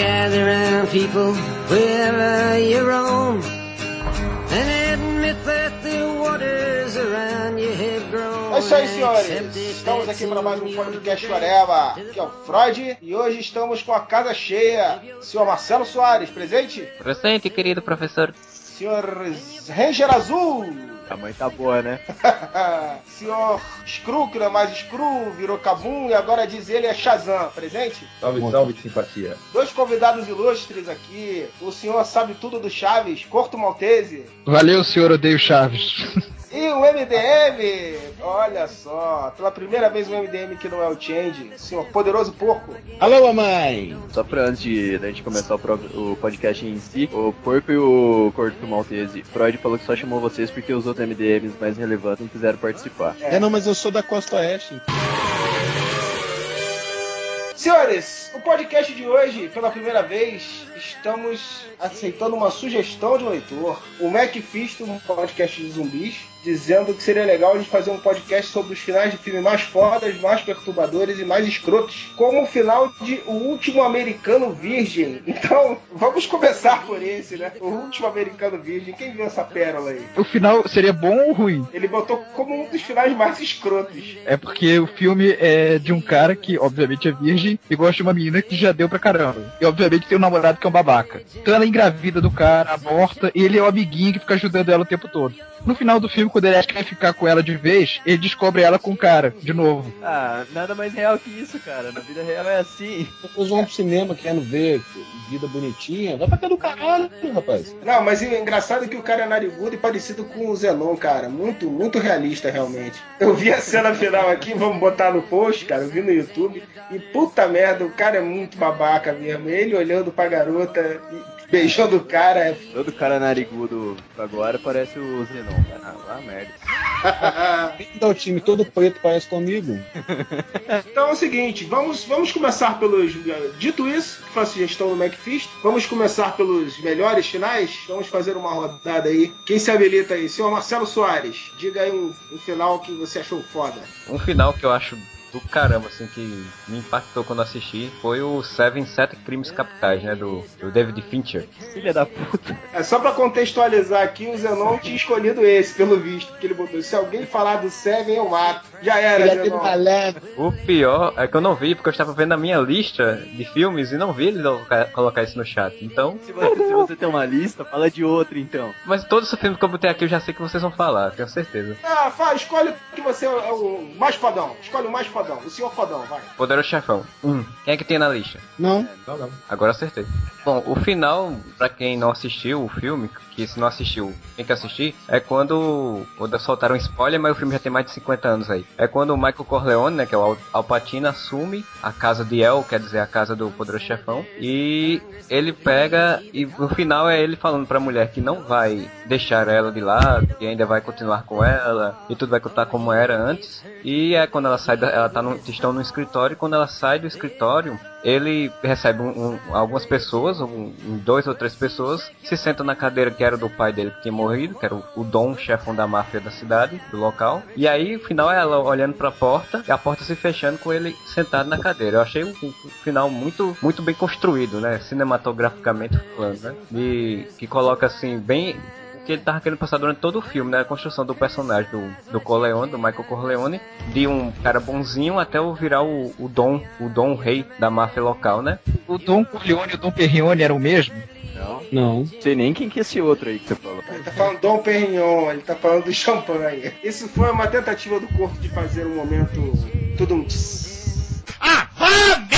gather round people wherever you roam and admit that the waters around you have grown. É isso aí, senhores. Estamos aqui para mais um podcast Oreva, que é o Freud, e hoje estamos com a casa cheia. Senhor Marcelo Soares, presente? Presente, querido professor. Senhor Ranger Azul. A mãe tá boa, né? Senhor Screw, que não é mais Screw, virou Kabum e agora diz ele é Shazam. Presente? Salve, salve, que simpatia. Dois convidados ilustres aqui. O senhor sabe tudo do Chaves, Corto Maltese. Valeu, senhor Odeio Chaves. E o MDM, olha só, pela primeira vez o MDM que não é o Change, senhor Poderoso Porco. Alô, mamãe! Só pra antes de da gente começar o, o podcast em si, o Porco e o Corto Maltese, Freud falou que só chamou vocês porque os outros MDMs mais relevantes não quiseram participar. É, não, mas eu sou da Costa Oeste. Senhores, o podcast de hoje, pela primeira vez, estamos aceitando uma sugestão de um leitor. O Mac Fisto, um podcast de zumbis, dizendo que seria legal a gente fazer um podcast sobre os finais de filme mais fodas, mais perturbadores e mais escrotos, como o final de O Último Americano Virgem. Então, vamos começar por esse, né? O Último Americano Virgem. Quem viu essa pérola aí? O final seria bom ou ruim? Ele botou como um dos finais mais escrotos. É porque o filme é de um cara que, obviamente, é virgem e gosta de uma menina que já deu pra caramba. E, obviamente, tem um namorado que é um babaca. Então ela engravida do cara, aborta, e ele é o amiguinho que fica ajudando ela o tempo todo. No final do filme, quando ele acha que vai ficar com ela de vez, ele descobre ela com o cara, de novo. Ah, nada mais real que isso, cara. Na vida real é assim. Depois vão pro cinema querendo ver vida bonitinha. Vai pra cá do caralho, rapaz. Não, mas o engraçado é que o cara é narigudo e parecido com o Zenon, cara. Muito, muito realista, realmente. Eu vi a cena final aqui, vamos botar no post, cara. Eu vi no YouTube. E puta merda, o cara é muito babaca mesmo. Ele olhando pra garota, beijando o cara. é Todo cara narigudo agora parece o Zenon, cara. Ah, lá merda. Dar o time todo preto parece comigo. Então é o seguinte, vamos, vamos começar pelos. Dito isso, que foi a sugestão do McFist, vamos começar pelos melhores finais. Vamos fazer uma rodada aí. Quem se habilita aí? Senhor Marcelo Soares, diga aí um, um final que você achou foda. Um final que eu acho do caramba, assim, que me impactou quando assisti, foi o Seven Sete Crimes Capitais, né, do, do David Fincher. Filha da puta. É só pra contextualizar aqui, o Zenon tinha escolhido esse, pelo visto, porque ele botou: se alguém falar do Seven, eu mato. Já era, é Zenon. malandro. O pior é que eu não vi, porque eu estava vendo a minha lista de filmes e não vi ele colocar, isso no chat. Então, Se você, se você tem uma lista, fala de outro então. mas todos os filmes que eu botei aqui eu já sei que vocês vão falar, tenho certeza. Ah, fala, escolhe que você é o mais fodão. Escolhe o mais fodão, o senhor fodão, vai. Poderoso Chefão. Um. Quem é que tem na lista? Não. Agora acertei. Bom, o final, pra quem não assistiu o filme, que se não assistiu, tem que assistir, é quando. Quando soltaram um spoiler, mas o filme já tem mais de 50 anos aí. É quando o Michael Corleone, né, que é o Al- Al Pacino, assume a casa de El, quer dizer, a casa do Poderoso Chefão, e ele pega, e no final é ele falando pra mulher que não vai deixar ela de lado, que ainda vai continuar com ela, e tudo vai continuar como era antes. E é quando ela sai, da, ela tá no, estão no escritório, e quando ela sai do escritório, ele recebe um- um- algumas pessoas, um, dois ou três pessoas, se sentam na cadeira que era do pai dele que tinha morrido, que era o, o Dom, chefão da máfia da cidade, do local. E aí, o final ela olhando pra porta, e a porta se fechando com ele sentado na cadeira. Eu achei um, final muito, muito bem construído, né? Cinematograficamente falando, né? E que coloca assim, bem que ele tava querendo passar durante todo o filme, né? A construção do personagem do, do Corleone, do Michael Corleone, de um cara bonzinho até o virar o, o Dom, o Dom Rei da máfia local, né? O Dom Corleone e o Dom Perrione eram o mesmo? Não. Não. Não sei nem quem que é esse outro aí que você falou. Ele tá falando Dom Perignon, ele tá falando do champanhe. Isso foi uma tentativa do corpo de fazer um momento. Tudo um. tss. O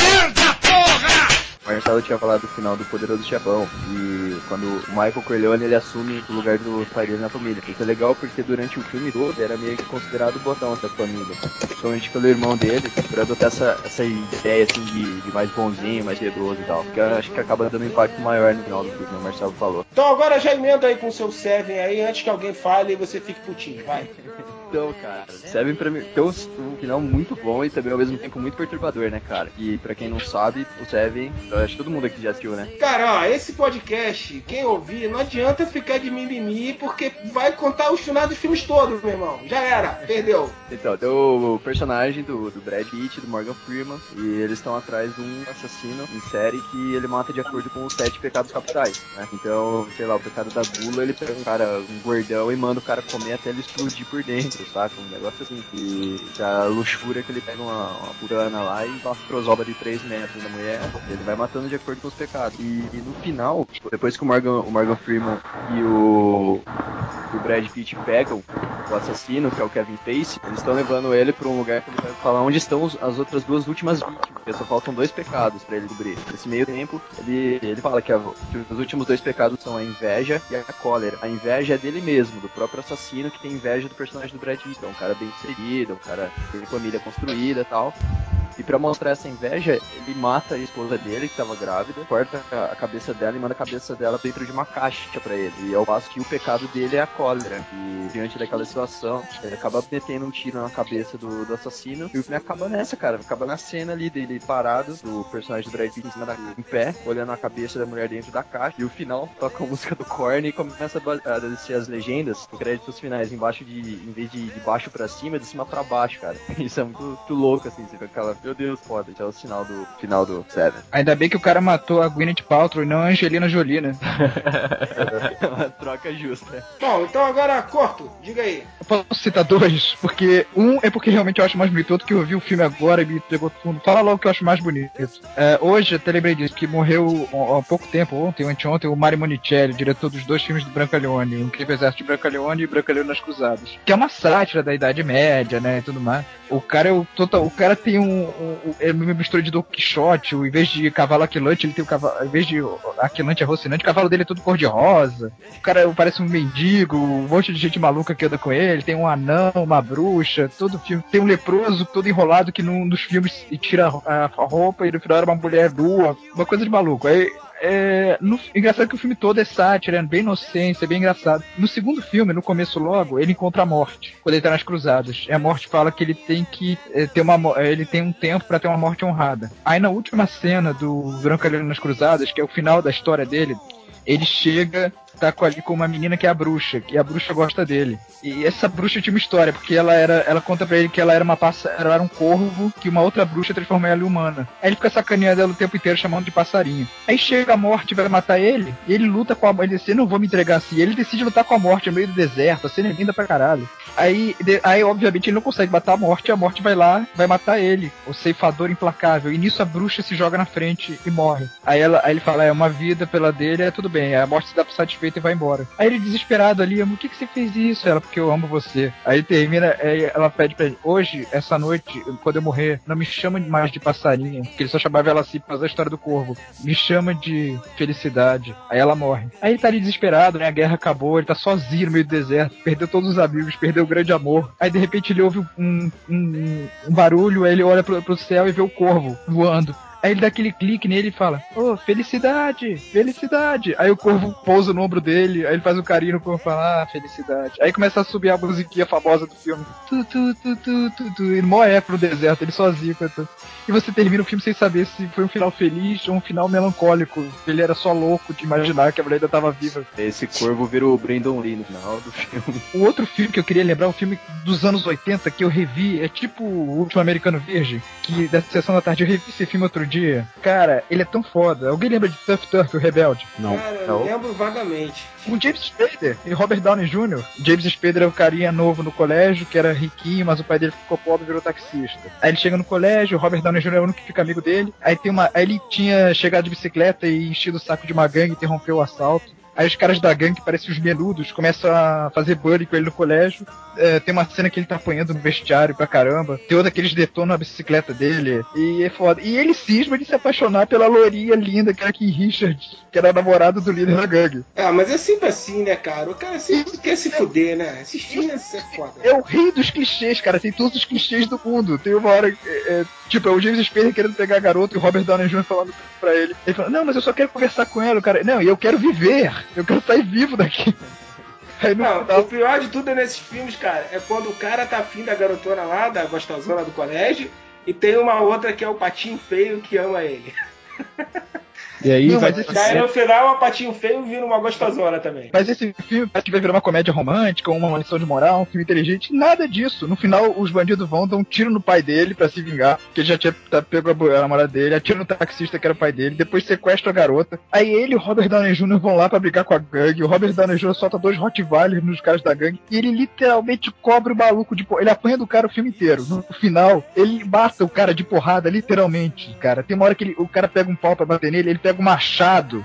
Marcelo tinha falado do final do Poderoso Chefão e quando o Michael Corleone ele assume o lugar do pai dele na família. Isso é legal porque durante o filme todo era meio que considerado o botão da família. Principalmente pelo irmão dele, por adotar essa, essa ideia assim de, de mais bonzinho, mais medroso e tal. Que eu acho que acaba dando um impacto maior no final do filme, o Marcelo falou. Então agora já emenda aí com o seu Seven aí, antes que alguém fale e você fique putinho, vai. Então, cara, Seven pra mim tem um, um final muito bom e também ao mesmo tempo muito perturbador, né, cara? E pra quem não sabe, o Seven, eu acho que todo mundo aqui já assistiu, né? Cara, ó, esse podcast, quem ouvir, não adianta ficar de mimimi, porque vai contar os finais dos filmes todos, meu irmão. Já era, perdeu. Então, tem o personagem do, do Brad Pitt, do Morgan Freeman, e eles estão atrás de um assassino em série que ele mata de acordo com os sete pecados capitais, né? Então, sei lá, o pecado da gula, ele pega um cara, um gordão, e manda o cara comer até ele explodir por dentro, saca? Um negócio assim. E a luxúria que ele pega uma, uma purana lá e uma crosoba de 3 metros da mulher, ele vai matando de acordo com os pecados. E, e no final, depois que o Morgan, o Morgan Freeman e o, o Brad Pitt pegam o assassino, que é o Kevin Pace, eles estão levando ele pra um lugar que ele vai falar onde estão as outras duas últimas vítimas, porque só faltam dois pecados pra ele cobrir. Nesse meio tempo, ele, ele fala que, a- que os últimos dois pecados são a inveja e a cólera. A inveja é dele mesmo, do próprio assassino que tem inveja do personagem do Brad Pitt. É um cara bem inserido, um cara que tem família construída e tal. E pra mostrar essa inveja, ele mata a esposa dele, que tava grávida, corta a cabeça dela e manda a cabeça dela dentro de uma caixa pra ele. E ao passo que o pecado dele é a cólera. E diante daquela situação, ele acaba metendo um tiro na cabeça do, do assassino. E o filme acaba nessa, cara. Acaba na cena ali dele parado, do personagem do Brad Pitt em cima da em pé, olhando a cabeça da mulher dentro da caixa. E o final toca a música do Korn e começa a descer as legendas, os créditos finais embaixo de. em vez de de baixo pra cima, de cima pra baixo, cara. Isso é muito, muito louco, assim, você fica aquela. Meu Deus, foda. Isso é o sinal do final do Seven. Ainda bem que o cara matou a Gwyneth Paltrow e não a Angelina Jolie, né? É uma troca justa. Bom, então agora, Corto, diga aí. Eu posso citar dois, porque um é porque realmente eu acho mais bonito, outro que eu vi o filme agora e me pegou fundo. Fala logo que eu acho mais bonito. É, hoje, até lembrei disso, que morreu há há pouco tempo, ontem ou anteontem, o Mario Monicelli, diretor dos dois filmes do Brancaleone, O Incrível Exército de Brancaleone e Brancaleone nas Cruzadas. Que é uma sátira da Idade Média, né, e tudo mais. O cara é o total, o cara tem um, um, é mistura de Don Quixote, em vez de cavalo aquilante, ele tem o cavalo, em vez de aquilante arrocinante, o cavalo dele é todo cor de rosa. O cara parece um mendigo, um monte de gente maluca que anda com ele, tem um anão, uma bruxa, todo filme. Tem um leproso todo enrolado que num dos filmes tira a, a roupa e no final era uma mulher nua, uma coisa de maluco. Aí é, no, engraçado que o filme todo é sátira, é bem inocência, é bem engraçado. No segundo filme, no começo logo, ele encontra a morte, quando ele tá nas cruzadas. E a morte fala que ele tem que é, ter uma é, ele tem um tempo pra ter uma morte honrada. Aí na última cena do Brancaleiro nas Cruzadas, que é o final da história dele, ele chega tá com ali com uma menina que é a bruxa, que a bruxa gosta dele. E essa bruxa tinha uma história, porque ela era, ela conta pra ele que ela era uma passa, ela era um corvo que uma outra bruxa transformou ela em humana. Aí ele fica sacaneando ela o tempo inteiro chamando de passarinho. Aí chega a morte vai matar ele, e ele luta com a ele diz, eu não vou me entregar assim. Ele decide lutar com a morte no meio do deserto, a cena é linda pra caralho. Aí, aí obviamente ele não consegue matar a morte, a morte vai lá, vai matar ele, o ceifador implacável. E nisso a bruxa se joga na frente e morre. Aí, ela, aí ele fala, é uma vida pela dele, é tudo bem. A morte se dá por satisfeita e vai embora. Aí ele desesperado ali, por que, que você fez isso? Ela, porque eu amo você. Aí termina, aí ela pede pra ele, hoje, essa noite, quando eu morrer, não me chama mais de passarinho, porque ele só chamava ela assim por causa da história do corvo. Me chama de felicidade. Aí ela morre. Aí ele tá ali desesperado, né? A guerra acabou, ele tá sozinho no meio do deserto, perdeu todos os amigos, perdeu o grande amor. Aí de repente ele ouve um, um, um barulho, aí ele olha pro, pro céu e vê o corvo voando. Aí ele dá aquele clique nele e fala: Ô, felicidade, felicidade. Aí o corvo pousa no ombro dele, aí ele faz um carinho no corvo e fala: Ah, felicidade. Aí começa a subir a musiquinha famosa do filme: Tu, tu, tu, tu, tu, tu. Ele mó é pro deserto, ele sozinho cantando. E você termina o filme sem saber se foi um final feliz ou um final melancólico. Ele era só louco de imaginar que a mulher ainda tava viva. Esse corvo vira o Brandon Lee no final do filme. O outro filme que eu queria lembrar, um filme dos anos 80 que eu revi, é tipo O Último Americano Virgem, que da sessão da tarde eu revi esse filme outro dia. Cara, ele é tão foda. Alguém lembra de Tough Turtle Rebelde? Não. Cara, eu Não. lembro vagamente. Com James Spader e Robert Downey Jr. James Spader é o carinha novo no colégio, que era riquinho, mas o pai dele ficou pobre e virou taxista. Aí ele chega no colégio, o Robert Downey Jr. é o único que fica amigo dele. Aí tem uma. Aí ele tinha chegado de bicicleta e enchido o saco de uma gangue, interrompeu o assalto. Aí os caras da gangue, que parecem os menudos, começam a fazer bullying com ele no colégio. É, tem uma cena que ele tá apanhando no vestiário pra caramba. Tem outra que eles detonam a bicicleta dele. E é foda. E ele cisma de se apaixonar pela lourinha linda, que era Kim Richard, que era a namorada do líder da gangue. Ah, mas é sempre assim, né, cara? O cara sempre quer se fuder, né? Assistir é foda. É o rei dos clichês, cara. Tem todos os clichês do mundo. Tem uma hora. é, é, tipo, é o James Spader querendo pegar a garota e o Robert Downey Jr. falando pra ele. Ele fala, não, mas eu só quero conversar com ela, cara. Não, e eu quero viver. Eu quero sair vivo daqui. Aí Não, o pior de tudo é nesses filmes, cara, é quando o cara tá afim da garotona lá, da gostosona do colégio, e tem uma outra que é o patinho feio que ama ele. E aí Não, vai no final o patinho feio vira uma gostosona também. Mas esse filme parece que vai virar uma comédia romântica, uma lição de moral, um filme inteligente, nada disso. No final, os bandidos vão dar um tiro no pai dele pra se vingar, porque ele já tinha tá, pego a, a namorada dele, atira no taxista que era o pai dele, depois sequestra a garota. Aí ele e o Robert Downey Jr. vão lá pra brigar com a gangue, o Robert Downey Jr. solta dois Rottweilers nos caras da gangue, e ele literalmente cobre o maluco de porrada. Ele apanha do cara o filme inteiro. No final, ele mata o cara de porrada, literalmente, cara. Tem uma hora que ele- o cara pega um pau pra bater nele, ele pega um machado.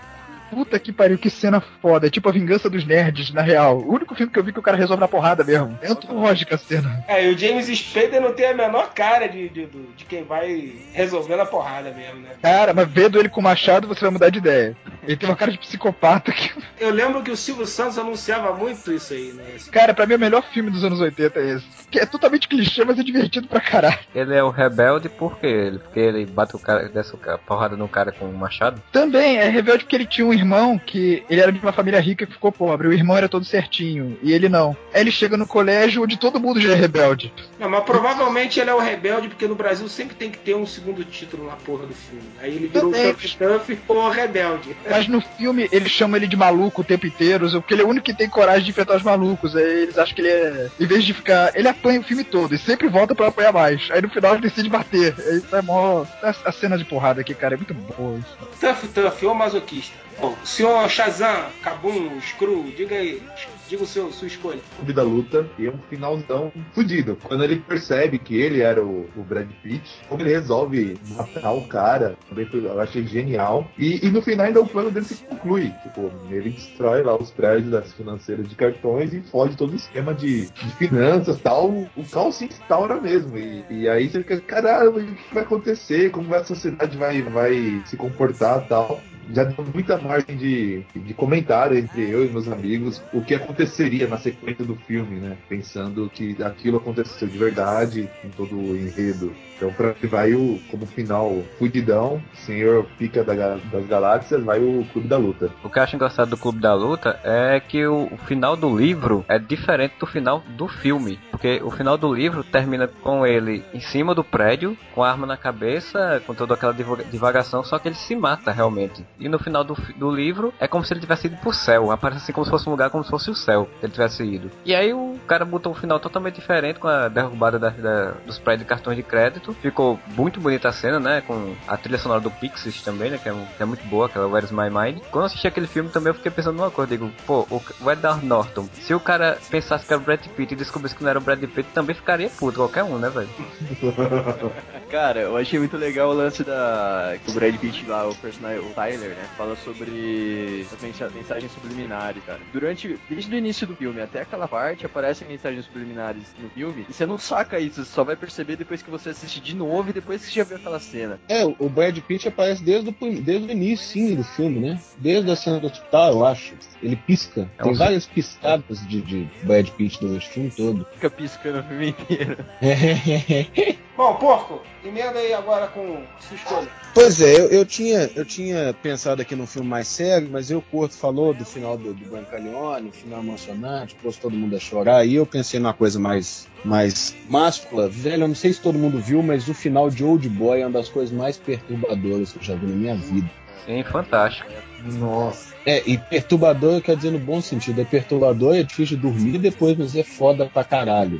Puta que pariu, que cena foda. É tipo a vingança dos nerds, na real. O único filme que eu vi que o cara resolve na porrada mesmo. É antológica a cena. É, e o James Spader não tem a menor cara de, de, de- quem vai resolvendo a porrada mesmo, né? Cara, mas vendo ele com machado, você vai mudar de ideia. Ele tem uma cara de psicopata que. Eu lembro que o Silvio Santos anunciava muito isso aí, né? Esse- Cara, pra mim o melhor filme dos anos 80 é esse. Que é totalmente clichê, mas é divertido pra caralho. Ele é o rebelde por quê? Ele- Porque ele bate o cara, desce o cara, porrada no cara com um machado? Também é rebelde porque ele tinha um irmão que ele era de uma família rica que ficou pobre. O irmão era todo certinho e ele não. Aí ele chega no colégio onde todo mundo já é rebelde. Não, mas provavelmente ele é o rebelde, porque no Brasil sempre tem que ter um segundo título na porra do filme. Aí ele virou o Também. Tuff Tuff ou rebelde. Mas no filme eles chamam ele de maluco o tempo inteiro, porque ele é o único que tem coragem de enfrentar os malucos. Aí eles acham que ele é. Em vez de ficar. Ele apanha o filme todo e sempre volta pra apanhar mais. Aí no final ele decide bater. Aí tá mó. A, a cena de porrada aqui, cara, é muito boa. Isso. Tuff Tuff ou masoquista. Bom, senhor Shazam, Kabum, Screw, diga aí. Diga o seu, sua escolha. Clube da Luta e um finalzão fudido. Quando ele percebe que ele era o, o Brad Pitt, como ele resolve matar o cara, também foi- eu achei genial. E, e no final ainda o plano dele se conclui. Tipo, ele destrói lá os prédios das financeiras de cartões e foge todo o esquema de, de finanças tal. O caos se instaura mesmo. E, e aí você fica, caramba, o que vai acontecer? Como a sociedade vai, vai se comportar tal? Já deu muita margem de, de comentário entre eu e meus amigos o que aconteceria na sequência do filme, né? Pensando que aquilo aconteceu de verdade, com todo o enredo. Então, pra que vai o, como final fudidão, Senhor Pica da das Galáxias, vai o Clube da Luta. O que eu acho engraçado do Clube da Luta é que o, o final do livro é diferente do final do filme. Porque o final do livro termina com ele em cima do prédio, com a arma na cabeça, com toda aquela divaga- divagação, só que ele se mata realmente. E no final do, do livro é como se ele tivesse ido pro céu. Aparece assim como se fosse um lugar, como se fosse o céu, que ele tivesse ido. E aí o cara botou um final totalmente diferente com a derrubada da- da- dos prédios de cartões de crédito. Ficou muito bonita a cena, né? Com a trilha sonora do Pixies também, né? Que é, que é muito boa, aquela Where's My Mind. Quando eu assisti aquele filme também eu fiquei pensando numa coisa. Digo, pô, o, Edward Norton, se o cara pensasse que era o Brad Pitt e descobrisse que não era o Brad Pitt, também ficaria puto, qualquer um, né, velho? Cara, eu achei muito legal o lance da. que o Brad Pitt lá, o personagem, o Tyler, né? Fala sobre as mensa- mensagens subliminares, cara. Durante. Desde o início do filme até aquela parte aparecem mensagens subliminares no filme. E você não saca isso, você só vai perceber depois que você assiste de novo e depois que você já viu aquela cena. É, o Brad Pitt aparece desde o, desde o início, sim, do filme, né? Desde a cena do hospital, eu acho. Ele pisca. É Tem um- várias piscadas de, de Brad Pitt durante o filme todo. Fica piscando o filme inteiro. Bom, porco, emenda aí agora com sua escolha. Pois é, eu, eu tinha, eu tinha pensado aqui num filme mais sério, mas eu curto falou do final do, do Brancaleone, final emocionante, pôs todo mundo a chorar, e eu pensei numa coisa mais, mais máscula. Velho, eu não sei se todo mundo viu, mas o final de Old Boy é uma das coisas mais perturbadoras que eu já vi na minha vida. Sim, fantástico. Nossa. É, e perturbador quer dizer no bom sentido. É perturbador, é difícil de dormir depois, mas é foda pra caralho.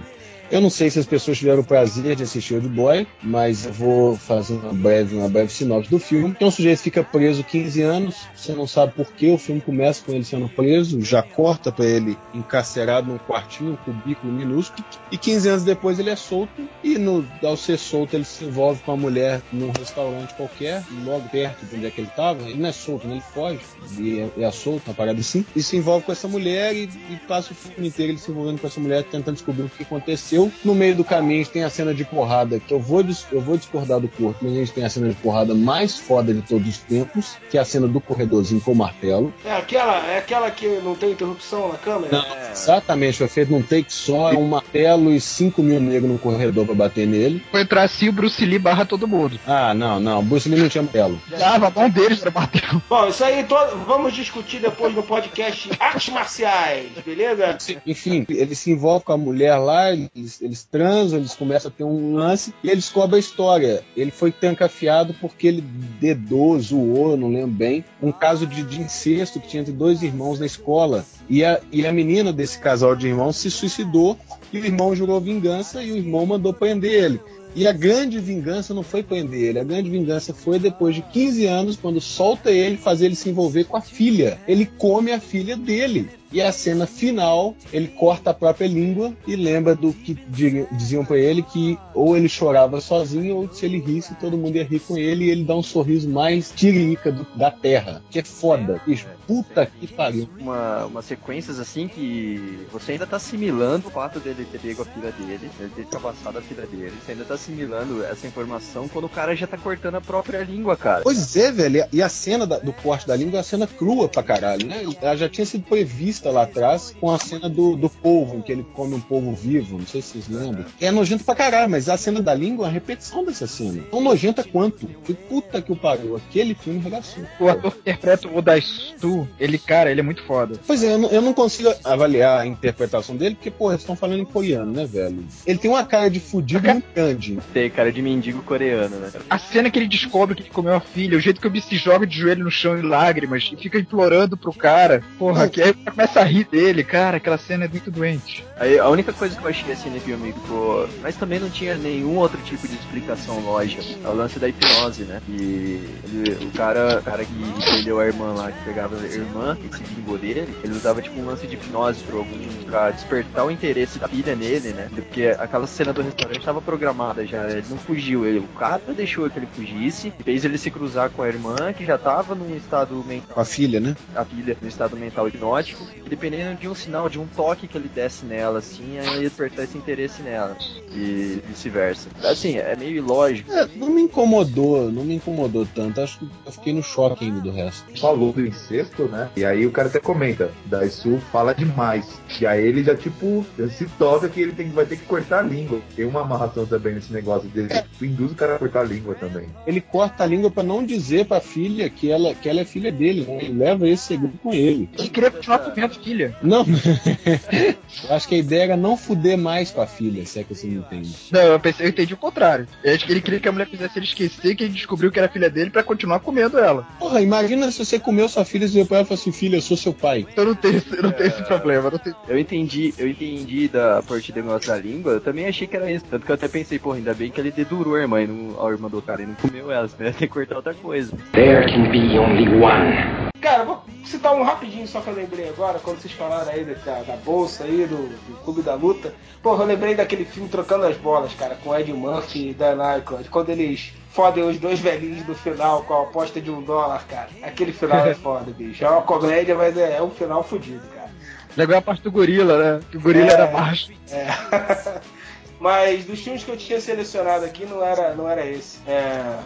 Eu não sei se as pessoas tiveram o prazer de assistir Old Boy, mas eu vou fazer uma breve, uma breve sinopse do filme. Então o sujeito fica preso 15 anos, você não sabe por que o filme começa com ele sendo preso, já corta pra ele encarcerado num quartinho, um cubículo minúsculo, e 15 anos depois ele é solto, e no, ao ser solto ele se envolve com uma mulher num restaurante qualquer, logo perto de onde é que ele estava. Ele não é solto, né? ele foge, e é, é solto, uma parada assim, e se envolve com essa mulher e, e passa o filme inteiro ele se envolvendo com essa mulher, tentando descobrir o que aconteceu aconteceu. No meio do caminho a gente tem a cena de porrada, que eu vou, eu vou discordar do corpo, mas a gente tem a cena de porrada mais foda de todos os tempos, que é a cena do corredorzinho com o martelo. É aquela, é aquela que não tem interrupção na câmera? Não, exatamente, foi feito num take só, é um martelo e 5 mil negros no corredor pra bater nele. Foi entrar assim, o Bruce Lee barra todo mundo. Ah, não, não, Bruce Lee não tinha martelo. Dava mão deles pra bater. Bom, isso aí to- vamos discutir depois no podcast Artes Marciais, beleza? Enfim, ele se envolve com a mulher lá, eles, eles transam, eles começam a ter um lance e eles descobrem a história. Ele foi trancafiado porque ele dedou, zoou, não lembro bem, um caso de, de incesto que tinha entre dois irmãos na escola. E a, e a menina desse casal de irmãos se suicidou e o irmão jurou vingança e o irmão mandou prender ele. E a grande vingança não foi prender ele, a grande vingança foi depois de 15 anos, quando solta ele, fazer ele se envolver com a filha. Ele come a filha dele. E a cena final, ele corta a própria língua e lembra do que di- diziam pra ele que ou ele chorava sozinho ou se ele risse todo mundo ia rir com ele e ele dá um sorriso mais tiririca da terra. Que é foda, bicho. Puta que pariu. Uma, umas sequências assim que você ainda tá assimilando o fato dele ter pego a filha dele, ele ter trapassado a filha dele. Você ainda tá assimilando essa informação quando o cara já tá cortando a própria língua, cara. Pois é, velho. E a cena da- do corte da língua é uma cena crua pra caralho, né? Ela já tinha sido prevista lá atrás com a cena do, do polvo, em que ele come um polvo vivo. Não sei se vocês lembram. É nojento pra caralho, mas a cena da língua é uma repetição dessa cena. Tão nojenta quanto. Que puta que o pariu. Aquele filme regaçou. O ator que interpreta o Daistu, ele, cara, ele é muito foda. Pois é, eu não, eu não consigo avaliar a interpretação dele, porque, pô, eles estão falando em coreano, né, velho? Ele tem uma cara de fudido muito grande. Tem cara de mendigo coreano, né? A cena que ele descobre que ele comeu a filha, o jeito que o bicho se joga de joelho no chão em lágrimas e fica implorando pro cara. Porra, que aí começa a rir dele, cara, aquela cena é muito doente. Aí a única coisa que eu achei assim no filme, que ficou- mas também não tinha nenhum outro tipo de explicação lógica, é o lance da hipnose, né? E ele- o cara, o cara que prendeu a irmã lá, que pegava a irmã, que se vingou dele, ele usava tipo um lance de hipnose pra, algum, pra despertar o interesse da filha nele, né? Porque aquela cena do restaurante estava programada já, ele não fugiu, ele, o cara deixou que ele fugisse, e fez ele se cruzar com a irmã, que já tava num estado mental Com a filha, né? a filha no estado mental hipnótico, dependendo de um sinal, de um toque que ele desse nela, assim, aí ia despertar esse interesse nela. E vice-versa. Assim, é meio ilógico. É, não me incomodou, não me incomodou tanto. Acho que eu fiquei no choque ainda do resto. Falou do incesto, né? E aí o cara até comenta, Daisu fala demais. E aí ele já, tipo, se toca que ele tem, vai ter que cortar a língua. Tem uma amarração também nesse negócio dele. Tu induz o cara a cortar a língua também. Ele corta a língua pra não dizer pra filha que ela, que ela é filha dele, né? Ele leva esse segredo com ele. Ele queria continuar comendo filha. Não, eu acho que a ideia era não fuder mais com a filha, se é que você não entende. Não, eu pensei, eu entendi o contrário. Eu acho que ele queria que a mulher fizesse ele esquecer que ele descobriu que era filha dele pra continuar comendo ela. Porra, imagina se você comeu sua filha e depois ela fala assim, filha, eu sou seu pai. Então não tem, esse- não tem esse problema. Não tem... Eu entendi, eu entendi da parte do negócio da língua, eu também achei que era isso. Tanto que eu até pensei, porra, ainda bem que ele dedurou a irmã, e não, a irmã do cara e não comeu ela, senão ia ter que cortar outra coisa. There can be only one. Cara, vou citar um rapidinho só que eu lembrei agora, quando vocês falaram aí da, da bolsa aí, do, do Clube da Luta. Porra, eu lembrei daquele filme Trocando as Bolas, cara, com Ed Murphy e Dan Aykroyd, quando eles fodem os dois velhinhos no final com a aposta de um dólar, cara. Aquele final é foda, bicho. É uma comédia, mas é, é um final fodido, cara. Legal a parte do gorila, né? Que o gorila É. era baixo. É. Mas dos filmes que eu tinha selecionado aqui não era, não era esse. É,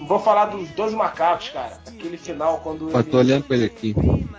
Vou falar dos dois macacos, cara. Aquele final quando Eu tô ele... olhando pra ele aqui.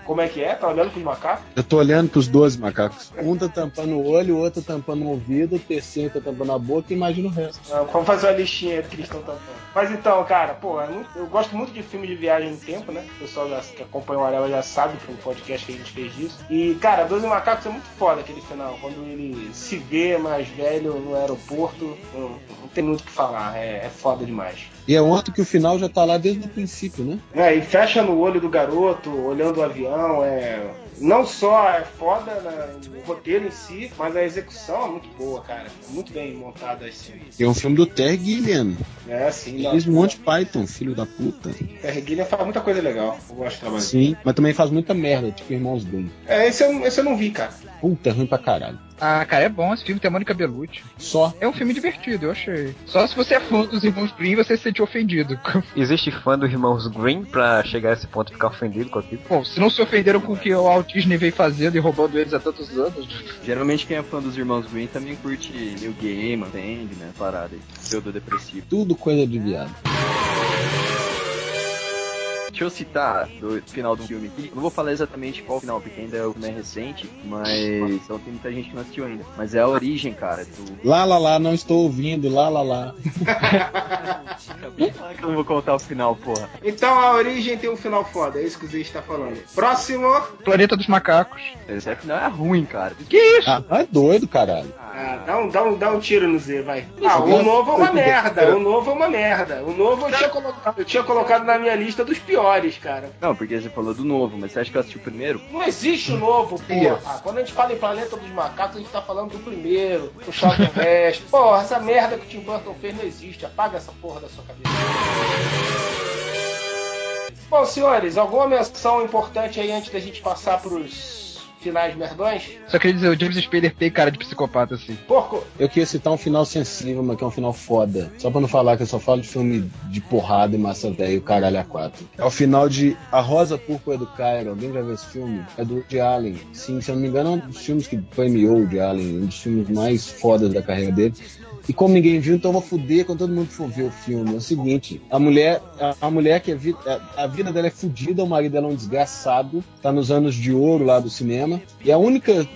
Como é que é? Tá olhando pros macacos? Eu tô olhando pros 12 macacos. Um tá tampando o olho, o outro tá tampando o ouvido, o terceiro tá tampando a boca e imagina o resto. Ah, Vamos fazer uma listinha do que eles estão tampando. Mas então, cara, pô, é eu gosto muito de filmes de viagem no tempo, né? O pessoal já, que acompanha o Arela já sabe que foi um podcast que a gente fez disso. E, cara, Doze Macacos é muito foda aquele final. Quando ele se vê mais velho no aeroporto, não, não tem muito o que falar. É, é foda demais. E é outro que o final já tá lá desde o princípio, né? É, e fecha no olho do garoto, olhando o avião, é. Não só é foda na- no roteiro em si, mas a execução é muito boa, cara. Muito bem montada esse. É um filme do Terry Gilliam. É, assim, Ele fez um monte de Python, filho da puta. Terry Gilliam faz muita coisa legal. Eu gosto do trabalho. Sim, mas também faz muita merda, tipo Irmãos Bem. É, esse eu, esse eu não vi, cara. Puta, ruim pra caralho. Ah, cara, é bom esse filme, tem a Mônica Bellucci. Só. É um filme divertido, eu achei. Só se você é fã dos irmãos Green, você se sente ofendido. Existe fã dos irmãos Green pra chegar a esse ponto e ficar ofendido com aquilo? Bom, se não se ofenderam com o que o Walt Disney vem fazendo e roubando eles há tantos anos. Geralmente quem é fã dos irmãos Green também curte New Game, entende, né? Parada aí. Pseudo depressivo. Tudo coisa de viado. Deixa eu citar do final do filme aqui. Não vou falar exatamente qual final, porque ainda é o filme é recente, mas então tem muita gente que não assistiu ainda. Mas é a origem, cara, do. Lá, lá, lá, não estou ouvindo, lá, lá, lá. Que eu não vou contar o final, porra. Então a origem tem um final foda, é isso que o Zé está falando. Próximo. Planeta dos Macacos. Esse final é ruim, cara. Que isso? Ah, é doido, caralho. Ah, dá, um, dá, um, dá um tiro no Z, vai. Ah, o novo é uma merda. O novo é uma merda. O novo eu tinha colocado, eu tinha colocado na minha lista dos piores, cara. Não, porque você falou do novo, mas você acha que eu assisti o primeiro? Não existe o novo, porra. Quando a gente fala em Planeta dos Macacos, a gente tá falando do primeiro, o Charlton Heston. Porra, essa merda que o Tim Burton fez não existe. Apaga essa porra da sua cabeça. Bom, senhores, alguma menção importante aí antes da gente passar pros finais merdões? Só queria dizer, o James Spader tem cara de psicopata, assim. Porco, Eu queria citar um final sensível, mas que é um final foda. Só pra não falar que eu só falo de filme de porrada e massa velha e o caralho a quatro. É o final de A Rosa Púrpura do Cairo. Alguém já viu esse filme? É do Woody Allen. Sim, se eu não me engano, é um dos filmes que premiou o Woody Allen. Um dos filmes mais fodas da carreira dele. E como ninguém viu, então eu vou fuder quando todo mundo for ver o filme. É o seguinte, a mulher, a, a mulher que a, vi- a, a vida dela é fodida, o marido dela é um desgraçado, tá nos anos de ouro lá do cinema, e a única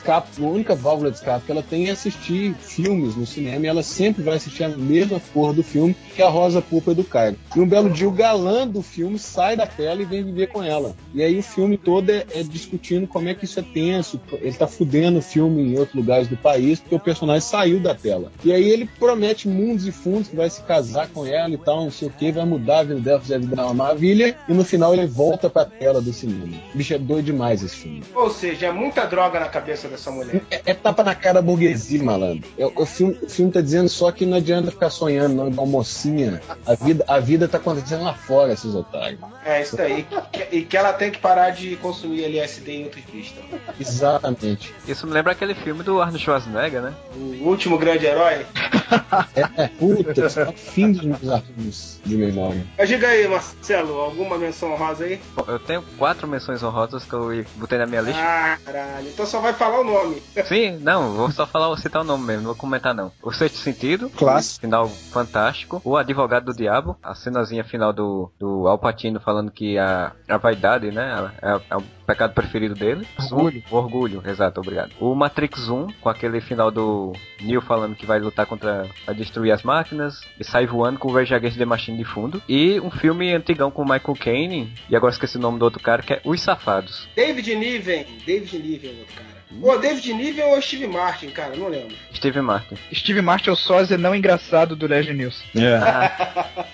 escape, a única válvula de escape que ela tem é assistir filmes no cinema e ela sempre vai assistir a mesma porra do filme, que é a Rosa Púrpura do Cairo. E um belo dia o galã do filme sai da tela e vem viver com ela. E aí o filme todo é, é discutindo como é que isso é tenso, ele tá fudendo o filme em outros lugares do país, porque o personagem saiu da tela. E aí ele promete mundos e fundos que vai se casar com ela e tal, não sei o que, vai mudar a vida dela, fazer a vida uma maravilha, e no final ele volta pra tela do cinema. Bicho, é doido demais esse filme. ou seja, é muita droga na cabeça dessa mulher. É, é tapa na cara burguesia, malandro. É, o, filme, o filme tá dizendo só que não adianta ficar sonhando, não, igual mocinha. A vida, a vida tá acontecendo lá fora, esses otários. É isso daí. E que ela tem que parar de consumir LSD em outras vistas. Exatamente. Isso me lembra aquele filme do Arnold Schwarzenegger, né? O último grande herói. É, puta, só fim dos meus arquivos de memória. Mas diga aí, Marcelo, alguma menção honrosa aí? Bom, Eu tenho quatro menções honrosas que eu botei na minha lista. Ah, caralho. Então só vai falar o nome. Sim, não, vou só falar, citar o nome mesmo, não vou comentar não. O Sexto Sentido, Clássico. final fantástico. O Advogado do Diabo, a cenazinha final do, do Al Pacino falando que a, a vaidade, né, é, é o pecado preferido dele. Orgulho. O orgulho, exato, obrigado. O Matrix 1, com aquele final do Neo falando que vai lutar contra, vai destruir as máquinas e sai voando com o Rage Against the Machine de fundo. E um filme antigão com o Michael Caine, e agora esqueci o nome do outro cara, que é Os Safados. David Niven. David Niven, outro cara. Pô, David Niven ou Steve Martin, cara? Não lembro. Steve Martin. Steve Martin é o sósia não engraçado do Leslie News.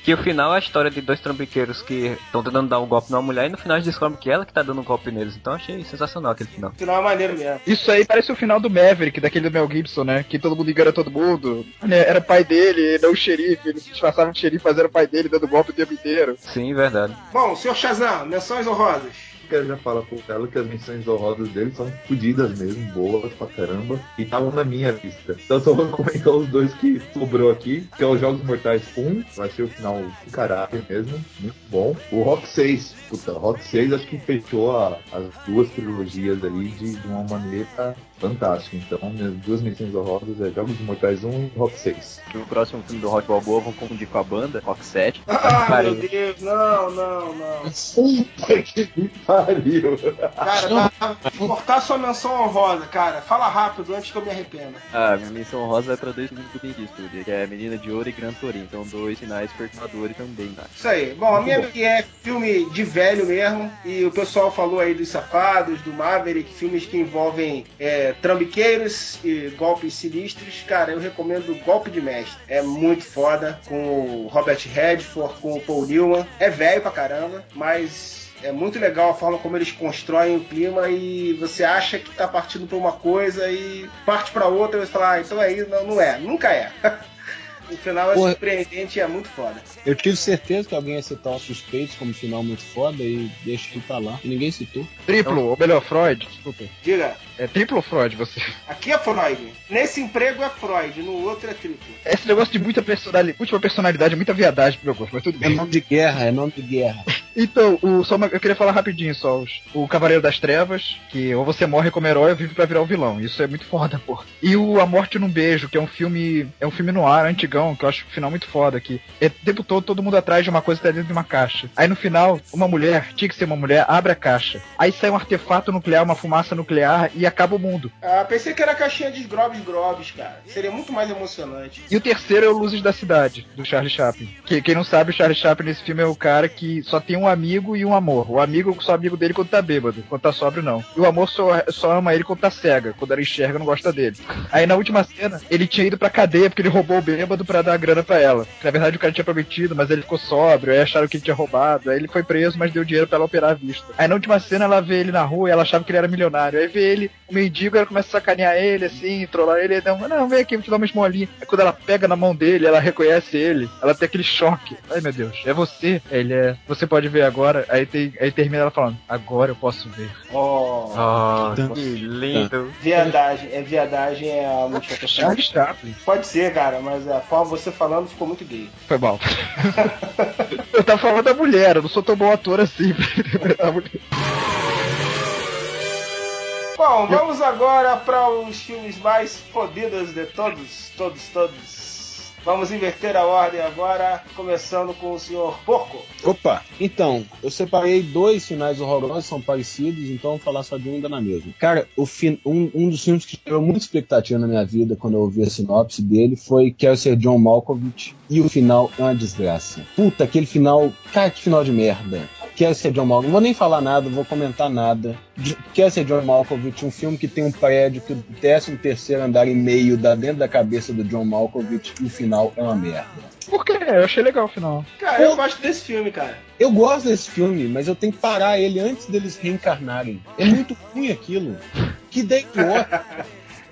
Que o final é a história de dois trambiqueiros que estão tentando dar um golpe numa mulher e no final eles descobrem que ela que tá dando um golpe neles. Então eu achei sensacional aquele final. O final é maneiro mesmo. Isso aí parece o final do Maverick, daquele do Mel Gibson, né? Que todo mundo engana todo mundo. Né, Era pai dele, não o xerife. Ele se disfarçava de xerife, mas era o pai dele, dando golpe o tempo inteiro. Sim, verdade. Bom, senhor Shazam, menções honrosas. Quero já falar pro ela que as menções honrosas dele são fodidas mesmo, boas pra caramba, e estavam na minha lista. Então só vou comentar os dois que sobrou aqui, que é os Jogos Mortais 1, eu achei o final do caralho mesmo, muito bom. O Rock 6, puta, Rock 6 acho que fechou a- as duas trilogias ali de, de uma maneira fantástica. Então, minhas duas menções honrosas é Jogos Mortais 1 e Rock 6. O próximo filme do Rock Balboa vão confundir com a banda, Rock 7. Ah, pariu. meu Deus, não, não, não. Puta que pariu! Cara, tá, cortar sua menção honrosa, cara. Fala rápido antes que eu me arrependa. Ah, minha menção rosa é pra dois filmes do Clint Eastwood, que é Menina de Ouro e Gran Torino. São dois finais perturbadores também, tá? Isso aí. Bom, a minha que é filme de velho mesmo. E o pessoal falou aí dos Safados, do Maverick, filmes que envolvem é, trambiqueiros e golpes sinistros. Cara, eu recomendo Golpe de Mestre. É muito foda. Com o Robert Redford, com o Paul Newman. É velho pra caramba, mas. É muito legal a forma como eles constroem o clima e você acha que tá partindo pra uma coisa e parte pra outra e você fala, ah, então é isso. Não, não é. Nunca é. O final é Porra. surpreendente e é muito foda. Eu tive certeza que alguém ia citar os suspeitos como final muito foda e deixa ele pra lá. E ninguém citou. Triplo, ou melhor, Freud, desculpa. Diga, É triplo ou Freud, você? aqui é Freud. Nesse emprego é Freud, no outro é triplo. Esse negócio de muita personalidade, última personalidade, é muita viadagem pro meu gosto, mas tudo É bem. nome de guerra, é nome de guerra. Então, o, só uma- eu queria falar rapidinho só. os- o Cavaleiro das Trevas, que ou você morre como herói ou vive pra virar o vilão. Isso é muito foda, pô. E o A Morte num Beijo, que é um filme. É um filme no ar, antigão, que eu acho o final muito foda. Que é o tempo todo todo mundo atrás de uma coisa que tá dentro de uma caixa. Aí no final, uma mulher, tinha que ser uma mulher, abre a caixa. Aí sai um artefato nuclear, uma fumaça nuclear e acaba o mundo. Ah, pensei que era a caixinha de Grobs Grobs, cara. Seria muito mais emocionante. E o terceiro é o Luzes da Cidade, do Charlie Chaplin. Que, quem não sabe, o Charlie Chaplin nesse filme é o cara que só tem um amigo e um amor. O amigo só amigo dele quando tá bêbado, quando tá sóbrio não. E o amor só, só ama ele quando tá cega, quando ela enxerga não gosta dele. Aí na última cena, ele tinha ido pra cadeia porque ele roubou o bêbado pra dar grana pra ela. Na verdade o cara tinha prometido, mas ele ficou sóbrio, aí acharam que ele tinha roubado. Aí ele foi preso, mas deu dinheiro pra ela operar a vista. Aí na última cena ela vê ele na rua e ela achava que ele era milionário. Aí vê ele, o mendigo, ela começa a sacanear ele assim, trollar ele, ele não, não, vem aqui, vou te dar uma esmolinha. Aí quando ela pega na mão dele, ela reconhece ele, ela tem aquele choque. Ai meu Deus, é você? Ele é. Você pode ver agora. Aí, tem, aí termina ela falando, agora eu posso ver. Oh, Oh, que lindo. viadagem. É viadagem, é a multiplicação. Pode ser, cara, mas a forma você falando ficou muito gay. Foi mal. eu tava falando da mulher, eu não sou tão bom ator assim. A mulher. Bom, vamos agora para os filmes mais fodidos de todos, todos, todos. Vamos inverter a ordem agora, começando com o senhor Porco. Opa! Então, eu separei dois finais horrorosos, são parecidos, então vou falar só de um ainda na mesma. Cara, o fin- um, um dos filmes que gerou muita expectativa na minha vida quando eu ouvi a sinopse dele foi Quero Ser John Malkovich, e o final é uma desgraça. Puta, aquele final. Cara, que final de merda. Quero ser John Malkovich. Não vou nem falar nada, não vou comentar nada. Quero ser John Malkovich, um filme que tem um prédio que o 13 terceiro andar e meio dá dentro da cabeça do John Malkovich e o final é uma merda. Por quê? Eu achei legal o final. Cara, eu gosto desse filme, cara. Eu gosto desse filme, mas eu tenho que parar ele antes deles reencarnarem. É muito ruim aquilo. Que idiota.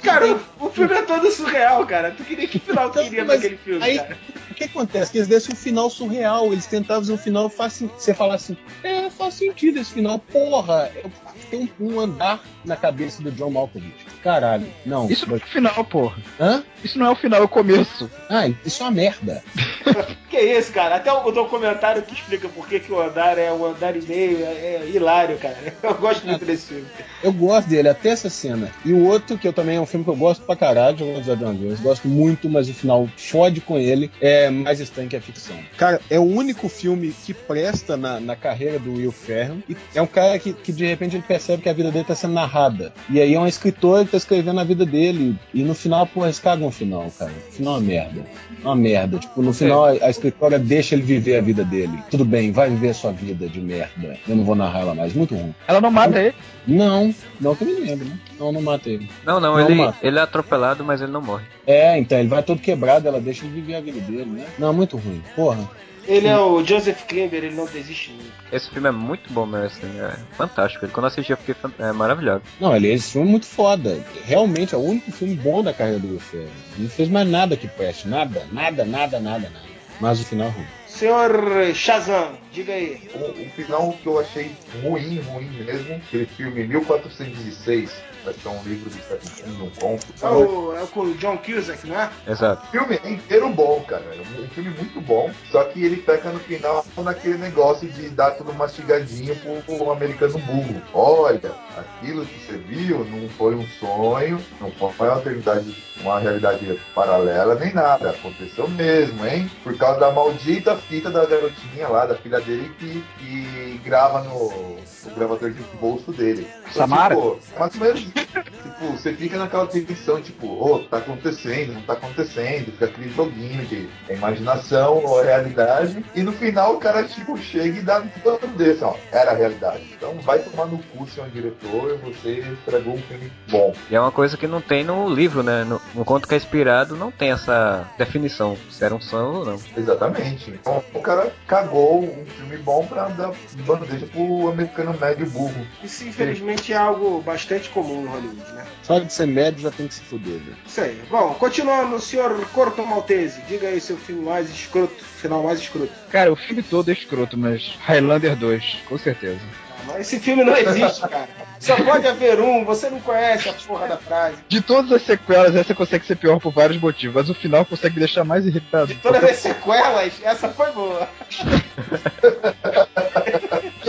Cara, o, o filme é todo surreal, cara. Tu queria que final queria daquele filme, aí- cara? O que acontece? Que eles dessem um final surreal. Eles tentavam fazer um final sen- Você fala assim, é, faz sentido esse final. Porra, eu- tem um, um andar na cabeça do John Malkovich. Caralho, não. Isso não é o final, porra. Hã? Isso não é o final, é o começo. Ah, isso é uma merda. Que isso, cara? Até o documentário que explica por que, que o andar é um andar e meio é, é hilário, cara. Eu gosto muito desse filme. Eu gosto dele, até essa cena. E o outro, que eu também é um filme que eu gosto pra caralho, eu gosto de John Jones. Gosto muito, mas o final fode com ele. É mais estranho que a ficção. Cara, é o único filme que presta na, na carreira do Will Ferrell. E é um cara que, que de repente ele percebe que a vida dele tá sendo narrada. E aí é um escritor que tá escrevendo a vida dele. E no final, pô, eles cagam o final, cara. O final é uma merda. É Uma merda. Tipo, no final a, a escritora deixa ele viver a vida dele. Tudo bem, vai viver a sua vida de merda. Eu não vou narrar ela mais. Muito ruim. Ela não mata ele. Não, não que eu me lembro, né? Não, não mata ele. Não, não, Não, ele, mano. ele é atropelado, mas ele não morre. É, então, ele vai todo quebrado, ela deixa ele viver a vida dele, né? Não, muito ruim. Porra. Ele é o Joseph Klimber, ele não desiste nunca. Esse filme é muito bom mesmo, assim, é fantástico. Quando eu assisti eu fiquei é, maravilhado. Não, ele, esse filme é muito foda. Realmente é o único filme bom da carreira do Ferrell. Não fez mais nada que preste. Nada, nada, nada, nada, nada. Mas o final é ruim. Senhor Shazam, diga aí. Um, um final que eu achei ruim, ruim mesmo, aquele filme 1406, vai ser um livro do Stephen King, um conto. É o, é o com o John Cusack, não é? Exato. O filme é inteiro bom, cara. É um filme muito bom. Só que ele peca no final naquele negócio de dar tudo mastigadinho pro, pro americano burro. Olha, aquilo que você viu não foi um sonho, não foi uma realidade, uma realidade paralela nem nada. Aconteceu mesmo, hein? Por causa da maldita fita da garotinha lá, da filha dele que, que grava no, no gravador de bolso dele. Então, Samara? tipo, mais ou menos tipo, você fica naquela tensão, tipo, ô, tá acontecendo, não tá acontecendo, fica aquele joguinho de imaginação ou realidade, e no final o cara, tipo, chega e dá um plano desse, ó, era a realidade. Então vai tomar no cu, senhor diretor, você estragou um filme bom. E é uma coisa que não tem no livro, né? No, no conto que é inspirado não tem essa definição se era um sonho ou não. Exatamente. Então o cara cagou um filme bom pra dar bandeja pro americano médio burro. Isso infelizmente é algo bastante comum no Hollywood, né? Só de ser médio já tem que se fuder, velho. Isso aí. Bom, continuando, senhor Corto Maltese, diga aí seu filme mais escroto, final mais escroto. Cara, o filme todo é escroto, mas Highlander 2, com certeza. Mas esse filme não existe, cara. Só pode haver um, você não conhece a porra da frase. De todas as sequelas, essa consegue ser pior por vários motivos, mas o final consegue deixar mais irritado. De todas as sequelas, essa foi boa.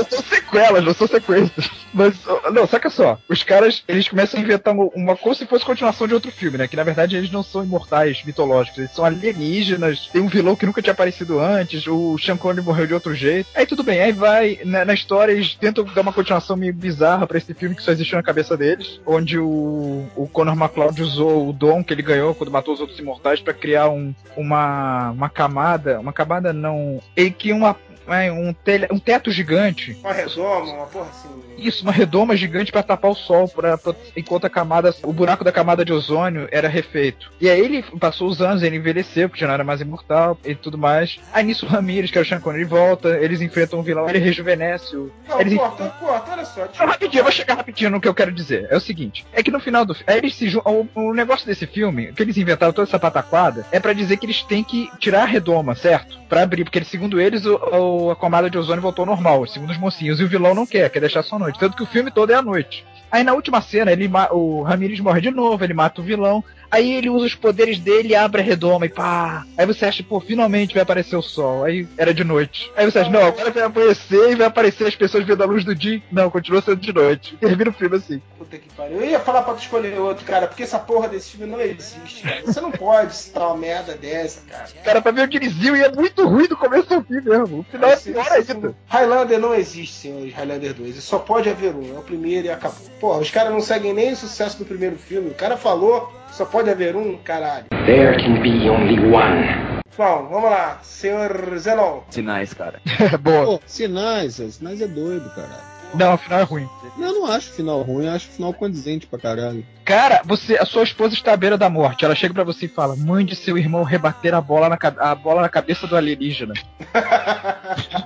São sequelas, não são sequências. Mas, não, saca só. Os caras, eles começam a inventar uma, uma como se fosse continuação de outro filme, né? Que na verdade eles não são imortais, mitológicos. Eles são alienígenas. Tem um vilão que nunca tinha aparecido antes. O Sean Connery morreu de outro jeito. Aí tudo bem. Aí vai, na, na história, eles tentam dar uma continuação meio bizarra pra esse filme que só existiu na cabeça deles. Onde o, o Conor McLeod usou o dom que ele ganhou quando matou os outros imortais pra criar um, uma, uma camada. Uma camada não. Ele que uma. É, Um, tele, um teto gigante Uma redoma, uma porra assim. isso, uma redoma gigante pra tapar o sol, pra, pra- enquanto a camada, o buraco da camada de ozônio era refeito. E aí ele passou os anos, ele envelheceu, porque já não era mais imortal e tudo mais. Aí nisso o Ramirez, que era o Sean Connery, volta, eles enfrentam um vilão, ele rejuvenesce o... Não, eles corta, corta, olha só. não, rapidinho, eu vou chegar rapidinho no que eu quero dizer. É o seguinte: é que no final do filme. Eles se o, o negócio desse filme, que eles inventaram toda essa pataquada, é pra dizer que eles têm que tirar a redoma, certo? Pra abrir, porque segundo eles, o, o- a camada de ozônio voltou ao normal, segundo os mocinhos. E o vilão não quer, quer deixar só à noite. Tanto que o filme todo é à noite. Aí na última cena, ele o Ramirez morre de novo, ele mata o vilão. Aí ele usa os poderes dele e abre a redoma e pá. Aí você acha, pô, finalmente vai aparecer o sol. Aí era de noite. Aí você acha, não, agora vai amanhecer e vai aparecer as pessoas vendo a luz do dia. Não, continua sendo de noite. Termina o filme assim. Puta que pariu. Eu ia falar pra tu escolher outro, cara, porque essa porra desse filme não existe, cara. Você não pode citar uma merda dessa, cara. Cara, pra ver o Dirizinho e é muito ruim do começo ao fim mesmo. O final é pior ainda. Highlander não existe, senhores. Highlander 2. Só pode haver um. É o primeiro e acabou. Porra, os caras não seguem nem o sucesso do primeiro filme. O cara falou, só pode haver um, caralho. There can be only one. Bom, vamos lá. Senhor Zenon. Sinais, cara. Boa. Pô, sinais, é, sinais é doido, caralho. Não, o final é ruim. Eu não acho o final ruim, eu acho o final condizente pra caralho. Cara, você, a sua esposa está à beira da morte. Ela chega pra você e fala: mande seu irmão rebater a bola na, a bola na cabeça do alienígena.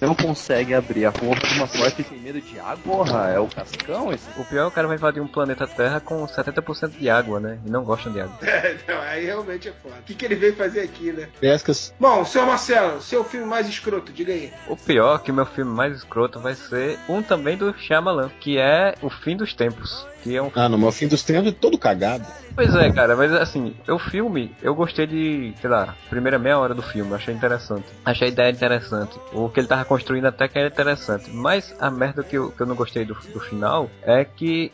Você não consegue abrir a porra de uma porta e tem medo de água? Porra, é o cascão esse? O pior é que o cara vai invadir um planeta Terra com 70% de água, né? E não gostam de água. não, aí realmente é foda. O que, que ele veio fazer aqui, né? Pescas. Bom, senhor Marcelo, seu filme mais escroto, diga aí. O pior é que o meu filme mais escroto vai ser um também do Shyamalan, que é O Fim dos Tempos. Que é um Ah, no meu fim dos tempos é todo cagado. Pois é, cara, mas assim, o filme, eu gostei de, sei lá, primeira meia hora do filme, achei interessante. Achei a ideia interessante. O que ele tava construindo até que era interessante. Mas a merda que eu, que eu não gostei do, do final é que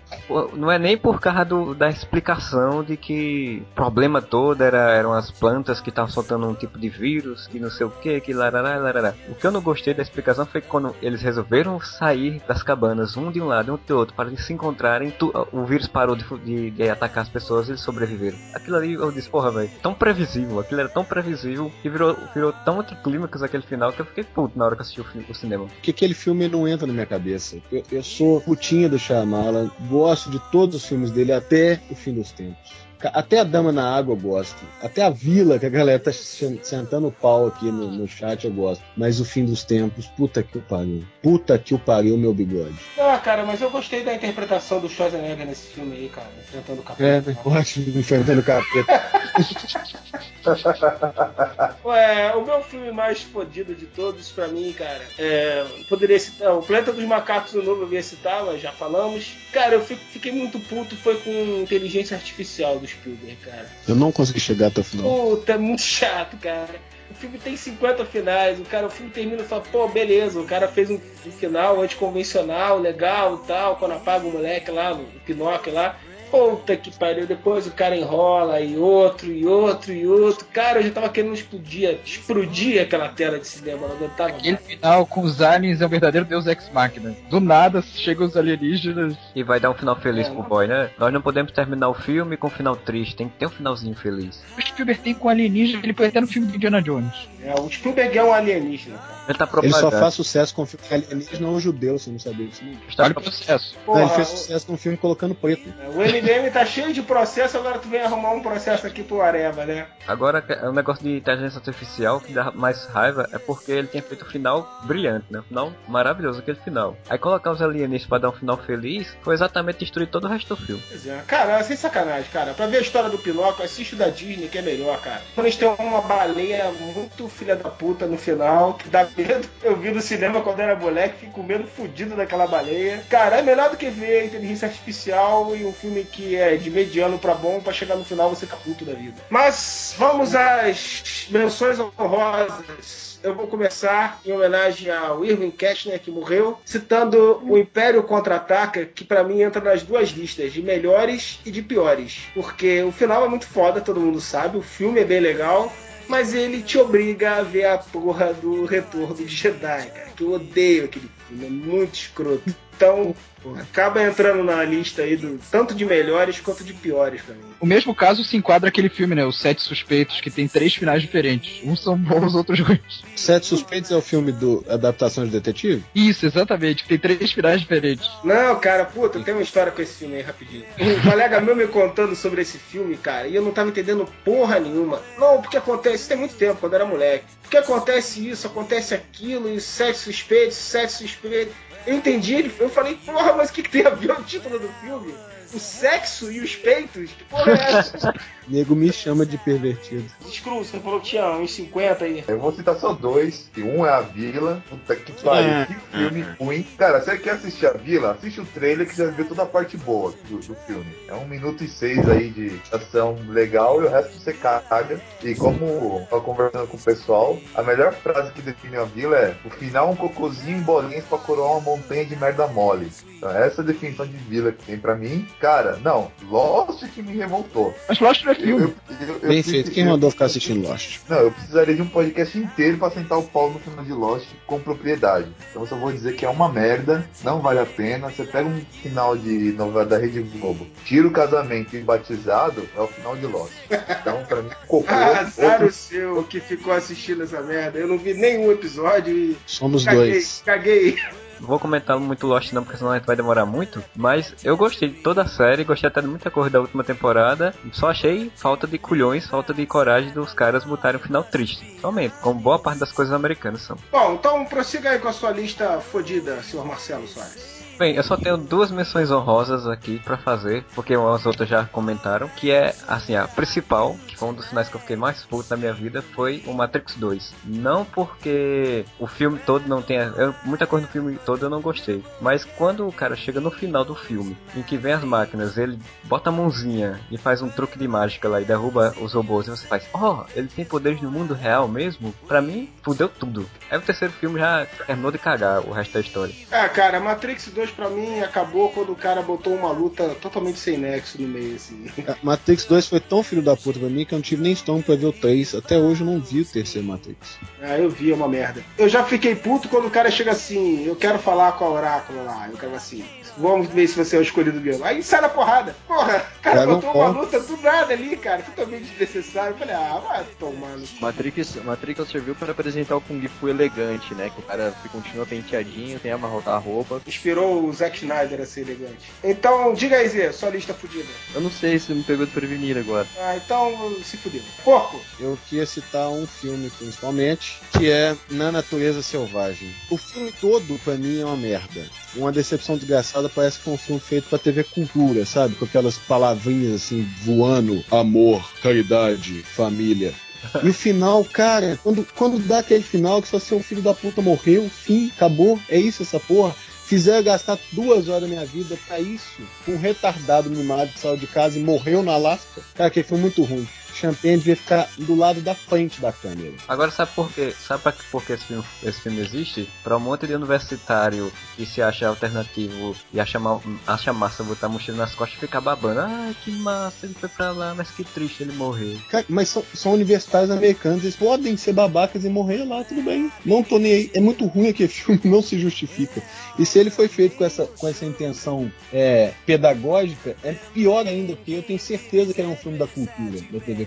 não é nem por causa do, da explicação de que o problema todo era, eram as plantas que estavam soltando um tipo de vírus, que não sei o que, que larará, larará. O que eu não gostei da explicação foi que quando eles resolveram sair das cabanas, um de um lado e um do outro, para eles se encontrarem, tu- o vírus parou de, de- de atacar as pessoas e eles sobreviveram. Aquilo ali eu disse, porra, velho, tão previsível, aquilo era tão previsível que virou, virou tão anticlímax aquele final que eu fiquei puto na hora que assisti o, fi- o cinema. Porque aquele filme não entra na minha cabeça. Eu, eu sou putinha do Shyamalan, gosto de todos os filmes dele até o fim dos tempos. Até a Dama na Água eu gosto. Até a Vila, que a galera tá sen- sentando o pau aqui no, no chat, eu gosto. Mas o fim dos tempos, puta que o pariu. Puta que o pariu, meu bigode. Ah, cara, mas eu gostei da interpretação do Schwarzenegger nesse filme aí, cara. Enfrentando o capeta. É, ótimo, enfrentando o capeta. Ué, o meu filme mais fodido de todos, pra mim, cara, é, poderia citar o Planeta dos Macacos, o novo eu ia citar, mas já falamos. Cara, eu fi- fiquei muito puto, foi com inteligência artificial do Spielberg, cara. Eu não consegui chegar até o final. Puta, é muito chato, cara. O filme tem 50 finais, o cara, o filme termina e fala, pô, beleza, o cara fez um, um final anticonvencional, legal e tal, quando apaga o moleque lá, o Pinóquio lá. Puta que pariu, depois o cara enrola e outro, e outro, e outro. Cara, eu já tava querendo explodir, explodir aquela tela de cinema, não aguentava Aquele mais. final com os aliens é um verdadeiro Deus Ex Machina. Do nada chegam os alienígenas. E vai dar um final feliz É, pro boy, né? Nós não podemos terminar o filme com um final triste, tem que ter um finalzinho feliz. O Spielberg tem com alienígena, ele até no filme do Indiana Jones. É, o Spielberg é um alienígena, cara. Ele tá Ele só faz sucesso com filme alienígena ou judeu, você não sabia disso. Está Olha o processo. Não, Porra, ele fez o- sucesso com filme colocando preto. o MDM tá cheio de processo, agora tu vem arrumar um processo aqui pro Areva, né? Agora, o negócio de inteligência artificial que dá mais raiva é porque ele tinha feito um final brilhante, né? Um final maravilhoso, aquele final. Aí colocar os alienígenas pra dar um final feliz foi exatamente destruir todo o resto do filme. Pois é. Cara, sem sacanagem, cara. Pra ver a história do Pinóquio, assiste o da Disney, que é melhor, cara. Quando eles têm uma baleia muito filha da puta no final, que dá medo. Eu vi no cinema quando era moleque, fico com medo fudido daquela baleia. Cara, é melhor do que ver inteligência artificial e um filme que é de mediano pra bom, pra chegar no final você ficar puto da vida. Mas vamos às menções honrosas. Eu vou começar em homenagem ao Irving Kestner, que morreu, citando o Império Contra-Ataca, que pra mim entra nas duas listas, de melhores e de piores. Porque o final é muito foda, todo mundo sabe, o filme é bem legal, mas ele te obriga a ver a porra do Retorno de Jedi, cara. Que eu odeio aquele filme, é muito escroto. Então, acaba entrando na lista aí do tanto de melhores quanto de piores pra mim. O mesmo caso se enquadra aquele filme, né? Os Sete Suspeitos, que tem três finais diferentes. Uns são bons, os outros ruins. Sete Suspeitos é o filme do adaptação de detetive? Isso, exatamente. Tem três finais diferentes. Não, cara, puta, tem uma história com esse filme aí rapidinho. Um colega meu me contando sobre esse filme, cara, e eu não tava entendendo porra nenhuma. Não, porque acontece, isso tem muito tempo, quando eu era moleque. Porque acontece isso, acontece aquilo, e sete suspeitos, sete suspeitos. Eu entendi, eu falei, porra, mas o que, que tem a ver o título do filme? O sexo e os peitos? Que porra é essa? Nego me chama de pervertido. Screw, você falou que tinha uns 50 aí. Eu vou citar só dois. E um é a Vila. Puta que pariu. É. Que filme ruim. Cara, você quer assistir a Vila? Assiste o trailer que já viu toda a parte boa do, do filme. É um minuto e seis aí de ação legal e o resto você caga. E como eu tava conversando com o pessoal, a melhor frase que define a Vila é o final é um cocôzinho em bolinhas pra coroar uma montanha de merda mole. Então, essa é a definição de Vila que tem pra mim. Cara, não. Lost que me revoltou. Mas Lost não é filme. eu- eu- Bem eu- feito. Quem mandou ficar assistindo Lost? não, eu precisaria de um podcast inteiro pra sentar o pau no final de Lost com propriedade. Então eu só vou dizer que é uma merda, não vale a pena. Você pega um final de novela da Rede Globo, tira o casamento e batizado, é o final de Lost. Então, pra mim, cocô. Azar outro- o seu que ficou assistindo essa merda. Eu não vi nenhum episódio e Somos caguei, dois. caguei. Não vou comentar muito Lost não, porque senão a gente vai demorar muito. Mas eu gostei de toda a série, gostei até de muita coisa da última temporada. Só achei falta de culhões, falta de coragem dos caras botarem um final triste. Somente, como boa parte das coisas americanas são. Bom, então prossiga aí com a sua lista fodida, senhor Marcelo Soares. Bem, eu só tenho duas menções honrosas aqui pra fazer, porque as outras já comentaram, que é, assim, a principal, que foi um dos finais que eu fiquei mais puto na minha vida, foi o Matrix 2. Não porque o filme todo não tenha... eu- muita coisa no filme todo eu não gostei, mas quando o cara chega no final do filme, em que vem as máquinas, ele bota a mãozinha e faz um truque de mágica lá e derruba os robôs, e você faz, oh, ele tem poderes no mundo real mesmo? Pra mim, fudeu tudo. Aí o terceiro filme já terminou de cagar o resto da história. Ah, cara, Matrix 2 pra mim acabou quando o cara botou uma luta totalmente sem nexo no meio, assim. A Matrix 2 foi tão filho da puta pra mim que eu não tive nem estômago pra ver o 3. Até hoje eu não vi o terceiro Matrix. Ah, eu vi, é uma merda. Eu já fiquei puto quando o cara chega assim, eu quero falar com a Oráculo lá. Eu quero assim, vamos ver se você é o escolhido mesmo. Aí sai na porrada. Porra, o cara botou uma luta do nada ali, cara, totalmente desnecessário. Eu falei, ah, vai tomar no. Matrix, Matrix serviu para apresentar o Kung Fu elegante, né? Que o cara continua penteadinho, tem amarrotar a roupa. Inspirou o Zack Snyder a ser elegante. Então, diga aí, Zé, sua lista fudida. Eu não sei se me pegou desprevenido agora. Ah, então se fudeu. Porco! Eu queria citar um filme principalmente, que é Na Natureza Selvagem. O filme todo, pra mim, é uma merda. Uma decepção desgraçada, parece que foi um filme feito pra TV Cultura, sabe? Com aquelas palavrinhas assim, voando, amor, caridade, família. E o final, cara, quando, quando dá aquele final que só seu filho da puta morreu, fim, acabou, é isso essa porra. Fizeram gastar duas horas da minha vida pra isso. Um retardado mimado que saiu de casa e morreu na Alasca. Cara, que foi muito ruim. Champagne devia ficar do lado da frente da câmera. Agora sabe por quê? Sabe pra, por que esse filme, esse filme existe? Pra um monte de universitário que se acha alternativo e acha, mal, acha massa botar a mochila nas costas e ficar babando. Ai, que massa, ele foi pra lá, mas que triste ele morrer. Cara, mas são, são universitários americanos, eles podem ser babacas e morrer lá, tudo bem. Não tô nem aí. É muito ruim aquele filme, não se justifica. E se ele foi feito com essa, com essa intenção é, pedagógica, é pior ainda, porque eu tenho certeza que é um filme da cultura, da TV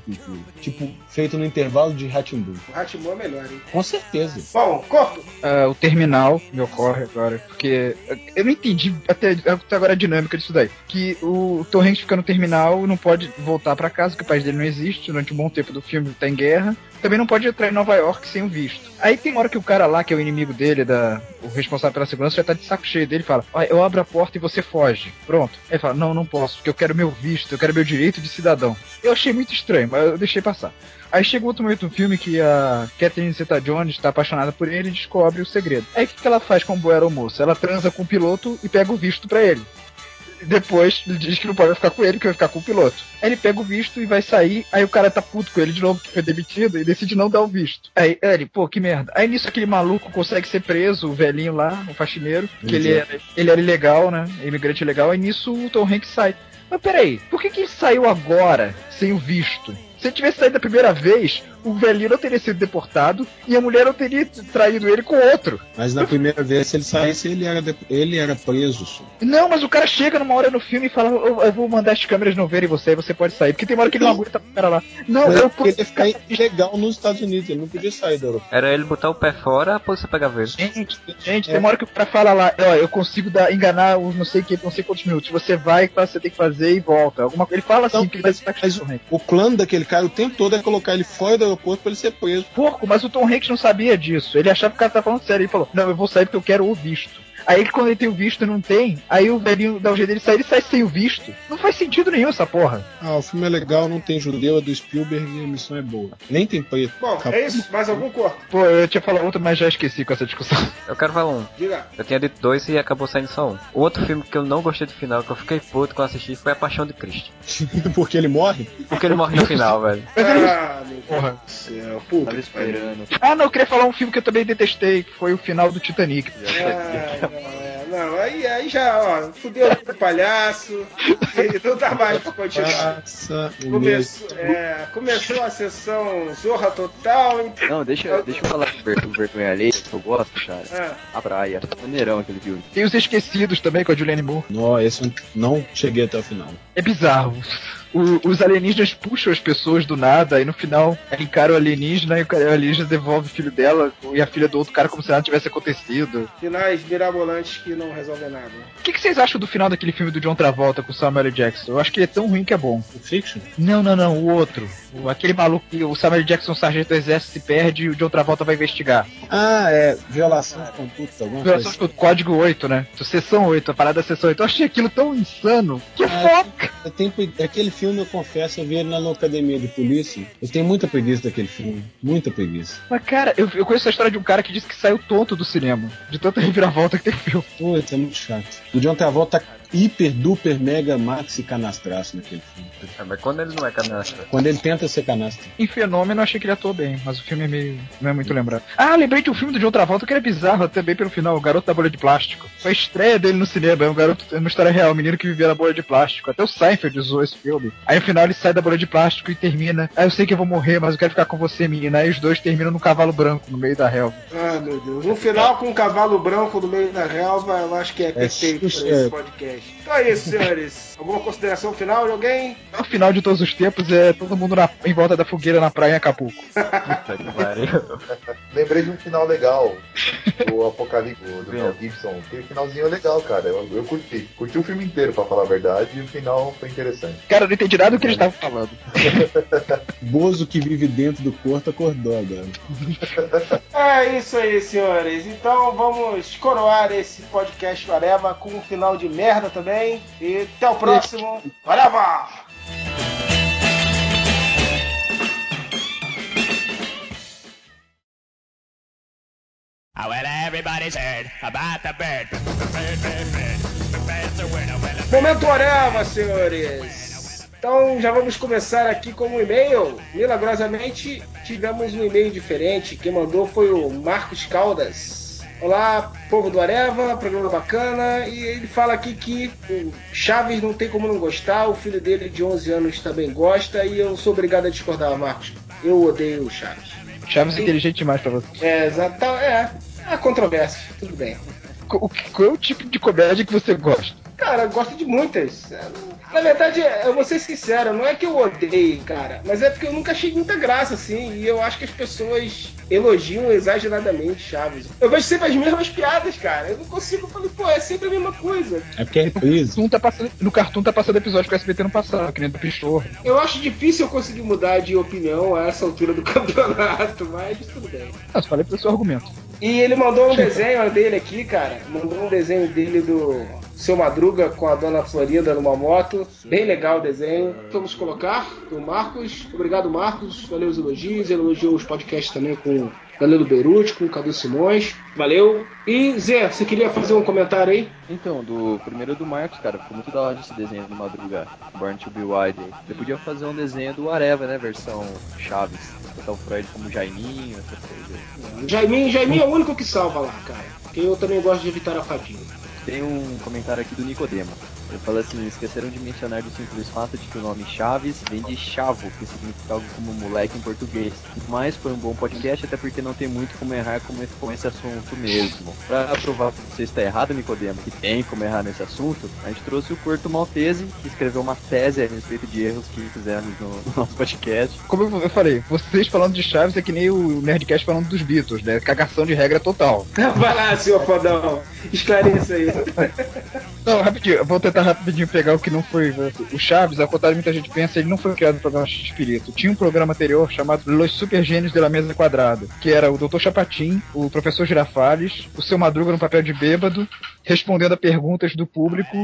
Tipo, feito no intervalo de Ratimbun. O Ratimo é melhor, hein? Com certeza. Bom, corto. Ah, o terminal me ocorre agora, porque eu não entendi até, até agora a dinâmica disso daí. Que o Tom Hanks fica no terminal não pode voltar pra casa, porque o pai dele não existe, durante um bom tempo do filme tá em guerra. Também não pode entrar em Nova York sem o visto. Aí tem uma hora que o cara lá, que é o inimigo dele, da, o responsável pela segurança, já tá de saco cheio dele e fala: eu abro a porta e você foge. Pronto. Aí ele fala: Não, não posso, porque eu quero meu visto, eu quero meu direito de cidadão. Eu achei muito estranho, mas eu deixei passar. Aí chega outro momento no filme que a Catherine Zeta-Jones está apaixonada por ele e descobre o segredo. Aí o que, que ela faz com o boa aeromoço? Ela transa com o piloto e pega o visto pra ele. Depois ele diz que não pode ficar com ele, que vai ficar com o piloto. Aí ele pega o visto e vai sair, aí o cara tá puto com ele de novo, que foi demitido, e decide não dar o visto. Aí ele, pô, que merda. Aí nisso aquele maluco consegue ser preso, o velhinho lá, o faxineiro, que ele era, ele era ilegal, né? Imigrante ilegal, aí nisso o Tom Hanks sai. Mas peraí, por que, que ele saiu agora sem o visto? Se ele tivesse saído da primeira vez, o velhinho não teria sido deportado e a mulher não teria traído ele com outro. Mas na primeira vez, se ele saísse, ele era, de- ele era preso. só. Não, mas o cara chega numa hora no filme e fala: Eu, eu vou mandar as câmeras não verem você, aí você pode sair. Porque tem uma hora que ele não aguenta o cara lá. Não, Mas eu ele ia ficar ilegal nos Estados Unidos, ele não podia sair da Europa. Era ele botar o pé fora, a polícia pegava ele. Gente, gente, tem uma hora que o cara fala lá, ó, eu consigo dar, enganar os não sei que, não sei quantos minutos. Você vai, o que você tem que fazer e volta. Alguma coisa. Ele fala assim Não, que ele vai mas- estar mas O plano daquele cara o tempo todo é colocar ele fora do aeroporto pra ele ser preso. Porco, mas o Tom Hanks não sabia disso. Ele achava que o cara tá falando sério. Ele falou, não, eu vou sair porque eu quero o visto. Aí quando ele tem o visto não tem, aí o velhinho dá o jeito dele sair, ele sai sem o visto. Não faz sentido nenhum essa porra. Ah, o filme é legal, não tem judeu, é do Spielberg e a missão é boa. Nem tem preto. Bom, Acabou. é isso. Mais algum corto? Pô, eu tinha falado outra, mas já esqueci com essa discussão. Eu quero falar um. Diga. Eu tinha dito dois e acabou saindo só um. O outro filme que eu não gostei do final, que eu fiquei puto quando assisti, foi A Paixão de Cristo. Porque ele morre? Porque ele morre no final, velho. Ah, meu Deus Porra. do céu. Puta Tava esperando. Ah, não, eu queria falar um filme que eu também detestei, que foi o final do Titanic. Não, é, não, aí, aí já, ó, fudeu o palhaço, e não dá mais pra continuar. Começou, é, começou a sessão Zorra Total, então. Não, deixa, deixa eu falar do ver- vergonha alheia, que eu gosto, cara. Ah, A praia. Maneirão aquele filme. Tem os Esquecidos também, com a Julianne Moore. Não, esse eu não cheguei até o final. É bizarro. O- os alienígenas puxam as pessoas do nada e no final ela encara o alienígena e o alienígena devolve o filho dela e a filha do outro cara como se nada tivesse acontecido. finais mirabolantes que não resolvem nada. O que, que vocês acham do final daquele filme do John Travolta com o Samuel L. Jackson? Eu acho que ele é tão ruim que é bom. O Fiction? Não, não, não, o outro. O- aquele maluco que o Samuel L. Jackson, sargento do exército, se perde e o John Travolta vai investigar. Ah, é. Violação de conduta, alguma Violação coisa. do código 8, né? Sessão 8, a parada da sessão 8. Eu achei aquilo tão insano. Que Ah, foca! Eu tenho, pre- aquele filme, eu confesso, eu vi ele na academia de polícia. Eu tenho muita preguiça daquele filme. Muita preguiça. Mas, cara, eu, eu conheço a história de um cara que disse que saiu tonto do cinema. De tanta reviravolta que tem filme. Putz, é muito chato. O John Travolta hiper, duper, mega, maxi canastraço naquele filme. É, mas quando ele não é canastra. Quando ele tenta ser canastra. Em Fenômeno, eu achei que ele atuou bem, mas o filme é meio. não é muito lembrado. Ah, lembrei de um filme do John Travolta que era bizarro também pelo final, O Garoto da Bolha de Plástico. Foi a estreia dele no cinema, é um garoto, é uma história real, um menino que vivia na bolha de plástico. Até o Seinfeld usou esse filme. Aí no final ele sai da bolha de plástico e termina. Ah, eu sei que eu vou morrer, mas eu quero ficar com você, menina. Aí os dois terminam no cavalo branco, no meio da relva. Ah, meu Deus. No final, com um cavalo branco no meio da relva, eu acho que é perfeito isso pra esse é. Podcast. Então é isso, senhores. Alguma consideração final de alguém? O final de todos os tempos é todo mundo na- em volta da fogueira na praia em Acapulco. Puta que pariu. Lembrei de um final legal do Apocalipse do Mel Gibson. Aquele finalzinho é legal, cara. Eu, eu curti. Curti o filme inteiro, pra falar a verdade, e o final foi interessante. Cara, eu não entendi nada do que eles estavam falando. Bozo que vive dentro do corpo acordou agora. É isso aí, senhores. Então vamos coroar esse podcast Areva com um final de merda também. E até o próximo. A Momento Areva, senhores. Então já vamos começar aqui com um e-mail. Milagrosamente tivemos um e-mail diferente. Quem mandou foi o Marcos Caldas. Olá, povo do Areva, programa bacana. E ele fala aqui que o Chaves não tem como não gostar, o filho dele de 11 anos também gosta. E eu sou obrigado a discordar, Marcos. Eu odeio o Chaves. Chaves é inteligente demais pra você. É, exato. É, há controvérsia, tudo bem. O, qual é o tipo de comédia que você gosta? Cara, eu gosto de muitas. É, Na verdade, eu vou ser sincero, não é que eu odeio, cara, mas é porque eu nunca achei muita graça, assim, e eu acho que as pessoas elogiam exageradamente Chaves. Eu vejo sempre as mesmas piadas, cara. Eu não consigo, eu falei, pô, é sempre a mesma coisa. É porque é reprise. Tá passando- no Cartoon tá passando episódio que o SBT não passava, que nem do Pichorro. Eu acho difícil eu conseguir mudar de opinião a essa altura do campeonato, mas tudo bem. Ah, só falei pro seu argumento. E ele mandou um desenho dele aqui, cara. Mandou um desenho dele do seu Madruga com a dona Florinda numa moto. Bem legal o desenho. Vamos colocar do Marcos. Obrigado, Marcos. Valeu os elogios. Elogiou os podcasts também com Danilo Beruti, com o Cadu Simões. Valeu. E Zé, você queria fazer um comentário aí? Então, do primeiro do Marcos, cara, ficou muito da hora esse desenho do Madruga, Born to Be Wild. aí. Você podia fazer um desenho do Areva, né? Versão Chaves. Botar o Freud como Jaiminho, essas coisas. Jaiminho, Jaiminho é o único que salva lá, cara. Porque eu também gosto de evitar a fadinha. Tem um comentário aqui do Nicodemo. Ele fala assim, esqueceram de mencionar do simples fato de que o nome Chaves vem de chavo, que significa algo como moleque em português. Mas foi um bom podcast, até porque não tem muito como errar com esse, com esse assunto mesmo. Pra provar que você está errado, Nicodemo, que tem como errar nesse assunto, a gente trouxe o Corto Maltese, que escreveu uma tese a respeito de erros que fizemos no, no nosso podcast. Como eu falei, vocês falando de Chaves é que nem o Nerdcast falando dos Beatles, né? Cagação de regra total. Vai lá, senhor fodão. Esclareça aí. Não, rapidinho, eu vou tentar rapidinho pegar o que não foi. O Chaves, ao contrário de muita gente pensa, ele não foi criado no programa X-Espírito. Tinha um programa anterior chamado Los Super Gênios de la Mesa Quadrada, que era o Dr. Chapatin, o Professor Girafales, o seu Madruga no papel de bêbado, respondendo a perguntas do público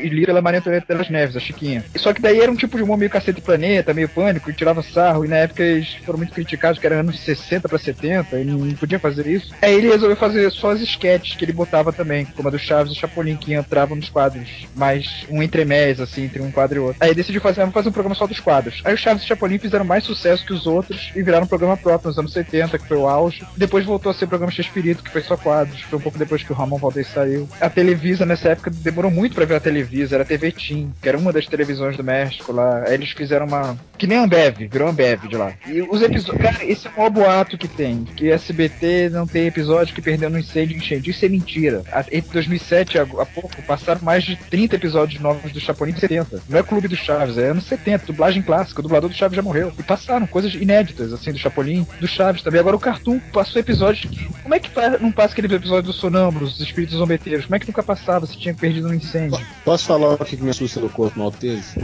e lida pela Maria Antonieta das Neves, a Chiquinha. Só que daí era um tipo de humor meio cacete planeta, meio pânico, e tirava sarro, e na época eles foram muito criticados, que era anos 60 pra 70, e não podia fazer isso. Aí ele resolveu fazer só as sketches que ele botava também, como a do Chaves e Chapolin, que entravam nos quadros, mais um entremés, assim, entre um quadro e outro. Aí decidiu fazer, fazer um programa só dos quadros. Aí o Chaves e Chapolin fizeram mais sucesso que os outros e viraram um programa próprio nos anos 70, que foi o auge. Depois voltou a ser o programa X-Espírito, que foi só quadros. Foi um pouco depois que o Ramon Valdez saiu. A Televisa, nessa época, demorou muito pra ver a Televisa. Era a TV Team, que era uma das televisões do México lá. Aí eles fizeram uma... Que nem a Ambev, virou Ambev de lá. E os episódios... Cara, esse é o maior boato que tem. Que SBT não tem episódio que perdeu no incêndio e enchente. Isso é mentira. A- Em 2007, há há pouco, passaram mais de 30 episódios novos do Chapolin de 70. Não é Clube do Chaves, é anos 70, dublagem clássica. O dublador do Chaves já morreu. E passaram coisas inéditas, assim, do Chapolin, do Chaves também. Agora o Cartoon passou episódios que... Como é que não passa aquele episódio dos sonâmbulos, dos espíritos zombeteiros? Como é que nunca passava se tinha perdido no incêndio? Posso falar o que me assusta do Corpo Maltese?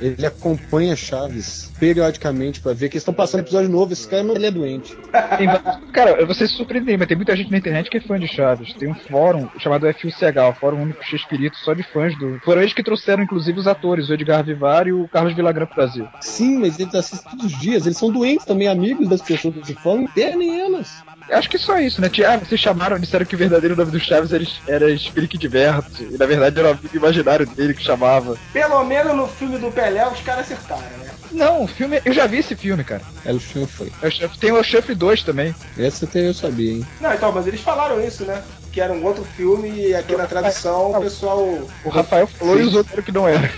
Ele acompanha Chaves periodicamente pra ver que eles estão passando episódio novo. Esse cara não ele é doente. Cara, você se surpreendeu, mas tem muita gente na internet que é fã de Chaves. Tem um fórum chamado FUCH, o Fórum Único X-Espírito, só de fãs do. Foram eles que trouxeram, inclusive, os atores, o Edgar Vivar e o Carlos Villagrán pro Brasil. Sim, mas eles assistem todos os dias. Eles são doentes também, amigos das pessoas que se falam. Internem elas. Acho que só isso, né? Tia, ah, vocês chamaram, disseram que o verdadeiro nome do Chaves era, era Espírito Diverte. E na verdade era o amigo imaginário dele que chamava. Pelo menos no filme do Pelé os caras acertaram, né? Não, o filme. Eu já vi esse filme, cara. É o chanfre. É Tem o Chuff 2 também. Esse até eu sabia, hein? Não, então, mas eles falaram isso, né? Que era um outro filme e aqui na tradução o pessoal. O Rafael falou e os outros que não eram.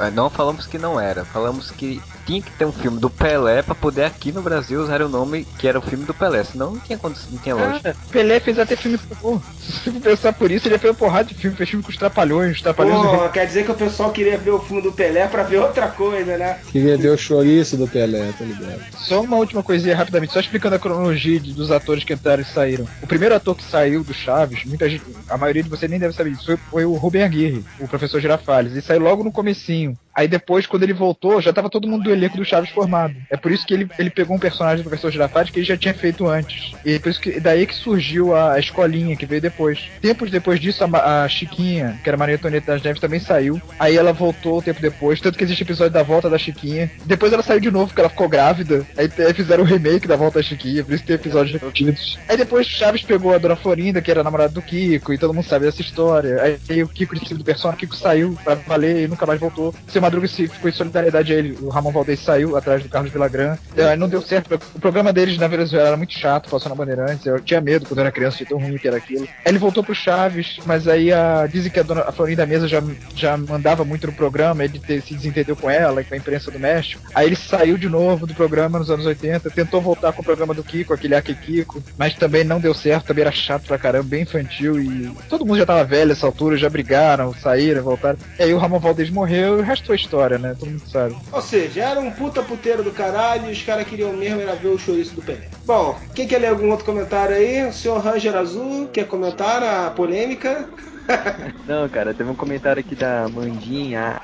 É, Não falamos que não era, falamos que tinha que ter um filme do Pelé pra poder aqui no Brasil usar o nome que era o filme do Pelé, senão não tinha, condição- não tinha lógica. Pelé fez até filme. Pô, se for pensar por isso, ele já fez uma porrada de filme, fez filme com os Trapalhões, os Trapalhões. Pô, quer dizer que o pessoal queria ver o filme do Pelé pra ver outra coisa, né? Queria ver o chouriço do Pelé, tá ligado? Só uma última coisinha rapidamente, só explicando a cronologia de- dos atores que entraram e saíram. O primeiro ator que saiu do Chaves, muita gente, a maioria de vocês nem deve saber disso, foi, foi o Rubem Aguirre, o professor Girafales, e saiu logo no comecinho. Aí depois, quando ele voltou, já tava todo mundo do elenco do Chaves formado. É por isso que ele, ele pegou um personagem do professor Girafales que ele já tinha feito antes. E por isso que daí que surgiu a, escolinha, que veio depois. Tempos depois disso, a, a Chiquinha, que era Maria Antonieta das Neves, também saiu. Aí ela voltou um tempo depois, tanto que existe episódio da volta da Chiquinha. Depois ela saiu de novo, porque ela ficou grávida. Aí fizeram o remake da volta da Chiquinha, por isso tem episódios repetidos. Aí depois Chaves pegou a Dona Florinda, que era a namorada do Kiko, e todo mundo sabe dessa história. Aí, o Kiko disse do personagem, o Kiko saiu pra valer e nunca mais voltou. Seu Madruga se ficou em solidariedade a ele. O Ramon Valdez saiu atrás do Carlos Villagrán. É, não deu certo. O programa deles na Venezuela era muito chato, passou na Bandeirantes. Eu tinha medo quando eu era criança de tão ruim que era aquilo. Aí ele voltou pro Chaves, mas aí a, dizem que a, dona, a Florinda Mesa já, já mandava muito no programa, ele se desentendeu com ela, com a imprensa do México. Aí ele saiu de novo do programa nos anos 80, tentou voltar com o programa do Kiko, aquele Aki Kiko, mas também não deu certo, também era chato pra caramba, bem infantil e todo mundo já tava velho nessa altura, já brigaram, saíram, voltaram. E aí o Ramon Valdez morreu e o resto foi história, né? Todo mundo sabe. Ou seja, era um puta puteiro do caralho e os caras queriam mesmo era ver o chouriço do Pelé. Bom, quem quer ler algum outro comentário aí? O senhor Ranger Azul quer comentar a polêmica? Não, cara, teve um comentário aqui da Mandinha.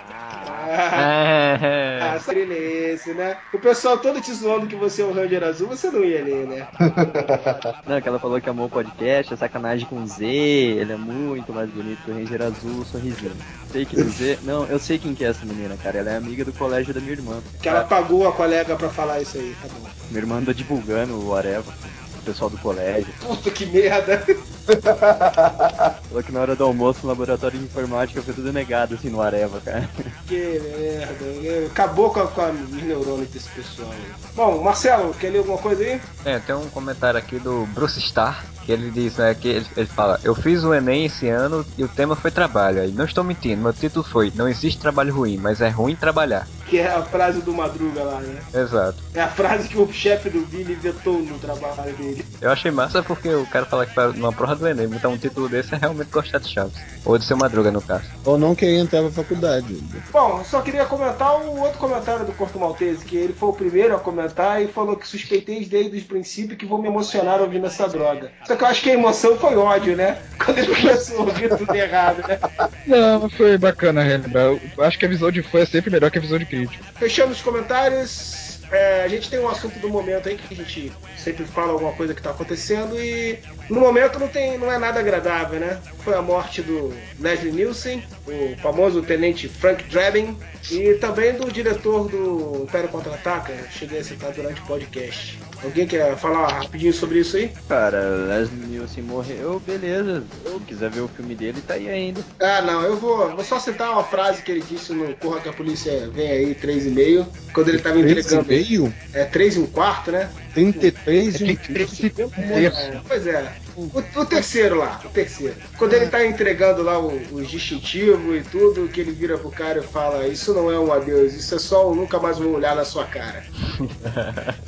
Ah, É. sabe esse, né? O pessoal todo te zoando que você é o Ranger Azul, você não ia ler, né? Não, que ela falou que amou o podcast, é sacanagem com o Z, ele é muito mais bonito que o Ranger Azul, sorrisinho. Sei que do Z. Não, eu sei quem que é essa menina, cara. Ela é amiga do colégio da minha irmã. Que ela pagou a colega pra falar isso aí, tá bom. Minha irmã anda divulgando o Areva, o pessoal do colégio. Puta que merda. Falou que na hora do almoço no laboratório de informática foi tudo negado assim no Areva, cara. Que merda. Acabou com, a, com a- os neurônios desse pessoal aí. Bom, Marcelo, quer ler alguma coisa aí? É, tem um comentário aqui do Bruce Starr, que ele diz, né, que ele, ele fala, eu fiz o Enem esse ano e o tema foi trabalho. Aí, não estou mentindo, meu título foi, não existe trabalho ruim, mas é ruim trabalhar. Que é a frase do Madruga lá, né? Exato. É a frase que o chefe do Vini vetou no trabalho dele. Eu achei massa porque o cara fala que numa prova do Enem, então um título desse é realmente gostar de Chaves. Ou de seu Madruga, no caso. Ou não queria entrar pra faculdade. Bom, só queria comentar o outro comentário do Corto Maltese, que ele foi o primeiro a comentar e falou que suspeitei desde o princípio que vou me emocionar ouvindo essa droga. Só que eu acho que a emoção foi ódio, né? Quando ele começou a ouvir tudo errado, né? Não, mas foi bacana relembrar. Eu acho que a visão de fã é sempre melhor que a visão de crítico. Fechando os comentários, é, a gente tem um assunto do momento aí que a gente sempre fala alguma coisa que tá acontecendo e no momento não tem não é nada agradável, né? Foi a morte do Leslie Nielsen, o famoso tenente Frank Drebin e também do diretor do Império Contra-Ataca, cheguei a citar durante o podcast. Alguém quer falar rapidinho sobre isso aí? Cara, Leslie Nielsen morreu, beleza. Se quiser ver o filme dele, tá aí ainda. Ah, não, eu vou, vou só citar uma frase que ele disse no Corra que a Polícia Vem Aí, 3,5, quando ele tava entregando. Meio? É, 3 e um quarto, né? 33 e um É, pois é. O, o terceiro lá, o terceiro. Quando ele tá entregando lá o, os distintivos e tudo, que ele vira pro cara e fala: Isso não é um adeus, isso é só um nunca mais vou olhar na sua cara.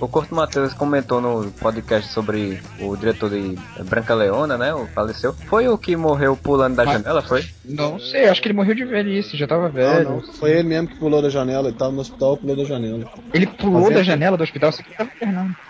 O Corto Matheus comentou no podcast sobre o diretor de Branca Leona, né? O faleceu. Foi o que morreu pulando da Mas- janela, foi? Não sei, acho que ele morreu de velhice, já tava velho. Não, não. Foi ele mesmo que pulou da janela. Ele tava no hospital, pulou da janela. Ele pulou Fazendo- da janela do hospital,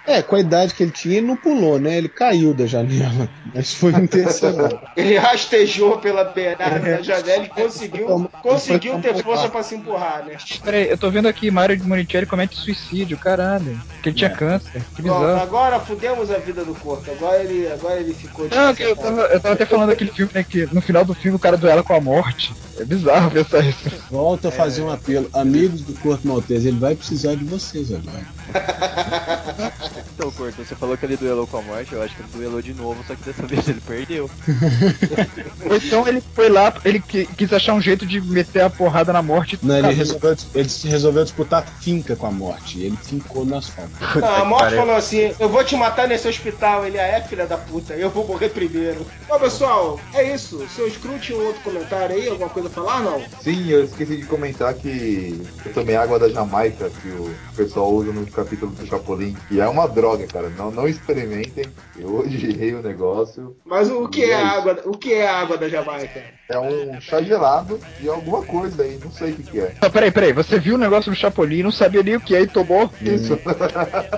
É, com a idade que ele tinha, ele não pulou, né? Ele caiu da janela. Mas foi intencional. Ele rastejou pela beirada da janela e conseguiu, conseguiu ter força pra se empurrar, né? Peraí, eu tô vendo aqui Mário de Monticelli comete suicídio, caralho. Que ele tinha câncer, que Bom, bizarro. agora fudemos a vida do corpo. Agora ele, agora ele ficou Não, que eu tava, eu tava até falando daquele filme, né, que no final do filme o cara duela com a morte. É bizarro pensar isso. Volta a fazer um apelo. Amigos do Corpo Maltese, ele vai precisar de vocês agora. Então, Corto, você falou que ele duelou com a morte, eu acho que ele duelou de novo, só que dessa vez ele perdeu. Ou então ele foi lá, ele qui- quis achar um jeito de meter a porrada na morte. Não, ele resolveu, ele resolveu disputar finca com a morte. Ele fincou no asfalto. Não, a morte falou assim: eu vou te matar nesse hospital. Ele é filha da puta, eu vou morrer primeiro. Bom, pessoal, é isso. Seu Screw tinha um outro comentário aí? Alguma coisa a falar? Não. Sim, eu esqueci de comentar que eu tomei água da Jamaica, que o pessoal usa no capítulo do Chapolin, que é uma droga, cara. Não, não experimentem. Eu odiei o negócio. Mas o que é a água, o que é a água da Jamaica? É um chá gelado de alguma coisa aí, não sei o que, que é. Não, peraí, peraí, você viu o negócio do Chapolin, não sabia nem o que é e tomou? Isso.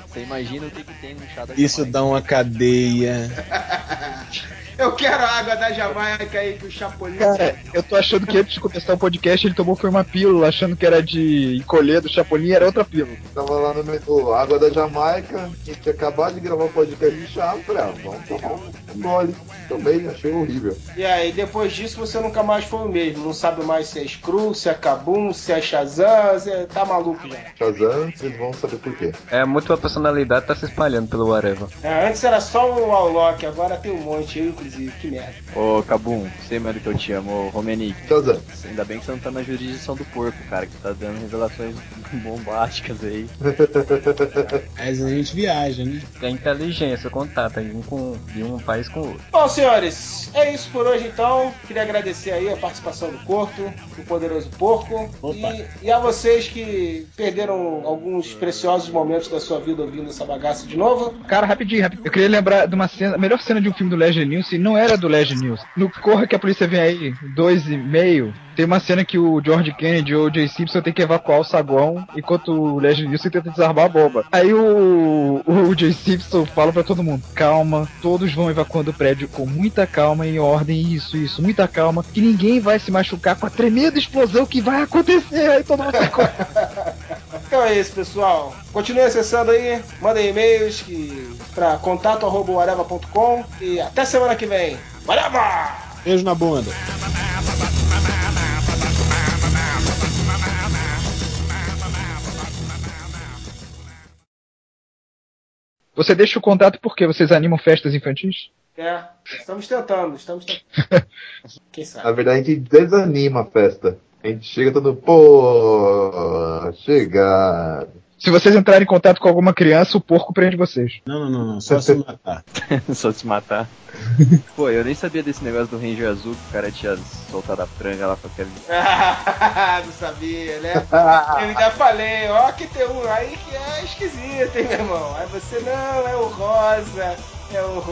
Você imagina o que, que tem no chá da Isso Jamaica. dá uma cadeia. Eu quero a água da Jamaica aí que o Chapolin. Cara, eu tô achando que antes de começar o podcast ele tomou foi uma pílula, achando que era de encolher do Chapolin, era outra pílula. Tava lá no metrô, água da Jamaica, a gente tinha acabado de gravar um podcast de chá, falei, ah, vamos tomar um gole. Tomei, achei horrível. E aí, depois disso você nunca mais foi o mesmo. Não sabe mais se é Screw, se é Kabum, se é Shazam, você tá maluco já. Shazam, vocês vão saber por quê. É muito a personalidade tá se espalhando pelo Areva. É, antes era só um Warlock, agora tem um monte. Eu, inclusive, que merda. Ô, Cabum, você manda que eu te amo, ô, Romenick. Shazam. Ainda bem que você não tá na jurisdição do porco, cara, que tá dando revelações bombásticas aí. Mas a gente viaja, né? É inteligência, contato de um, com, de um país com outro. Bom, senhores, é isso por hoje então. Queria agradecer aí a participação do Corto, do Poderoso Porco. E, e a vocês que perderam alguns preciosos momentos da sua vida ouvindo essa bagaça de novo. Cara, rapidinho, rapidinho. Eu queria lembrar de uma cena, a melhor cena de um filme do Leslie Nielsen não era do Leslie Nielsen. No Corra que a polícia vem aí, dois e meio, tem uma cena que o George Kennedy ou o Jay Simpson tem que evacuar o saguão enquanto o Leslie Nielsen tenta desarmar a bomba. Aí o, o Jay Simpson fala pra todo mundo: calma, todos vão evacuando o prédio com muita calma, em ordem, isso, isso, muita calma, que ninguém vai se machucar com a tremenda explosão que vai acontecer. Aí todo mundo Então é isso, pessoal. Continue acessando aí, mandem e-mails que, pra contato.areva.com e até semana que vem. Valeu! Beijo na bunda. Você deixa o contato porque vocês animam festas infantis? É, estamos tentando, estamos tentando. Quem Na sabe? verdade, a gente desanima a festa. A gente chega todo, pô, chegar. Se vocês entrarem em contato com alguma criança, o porco prende vocês. Não, não, não, não. Só se matar. Só se matar. Pô, eu nem sabia desse negócio do Ranger Azul, que o cara tinha soltado a franga lá com aquele. não sabia, né? Eu ainda falei, ó, que tem um aí que é esquisito, hein, meu irmão? Aí você, não, é o rosa, é o.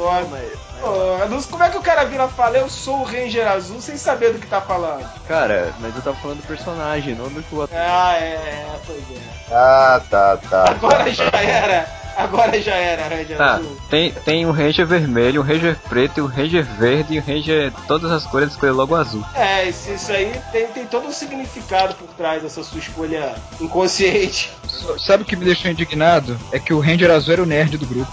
Pô, não- como é que o cara vira e fala, eu sou o Ranger Azul, sem saber do que tá falando? Cara, mas eu tava falando do personagem, não do que o ator. Ah, é, é, pois é. Ah, tá, tá. Agora já era, agora já era, Ranger Tá, Azul. tem, tem um Ranger vermelho, um Ranger preto, um Ranger verde e um Ranger. Todas as cores escolher logo azul. É, isso, isso aí tem, tem todo um significado por trás dessa sua escolha inconsciente. Sabe o que me deixou indignado? É que o Ranger Azul era o nerd do grupo.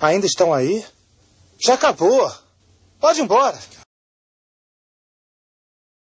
Ainda estão aí? Já acabou. Pode ir embora.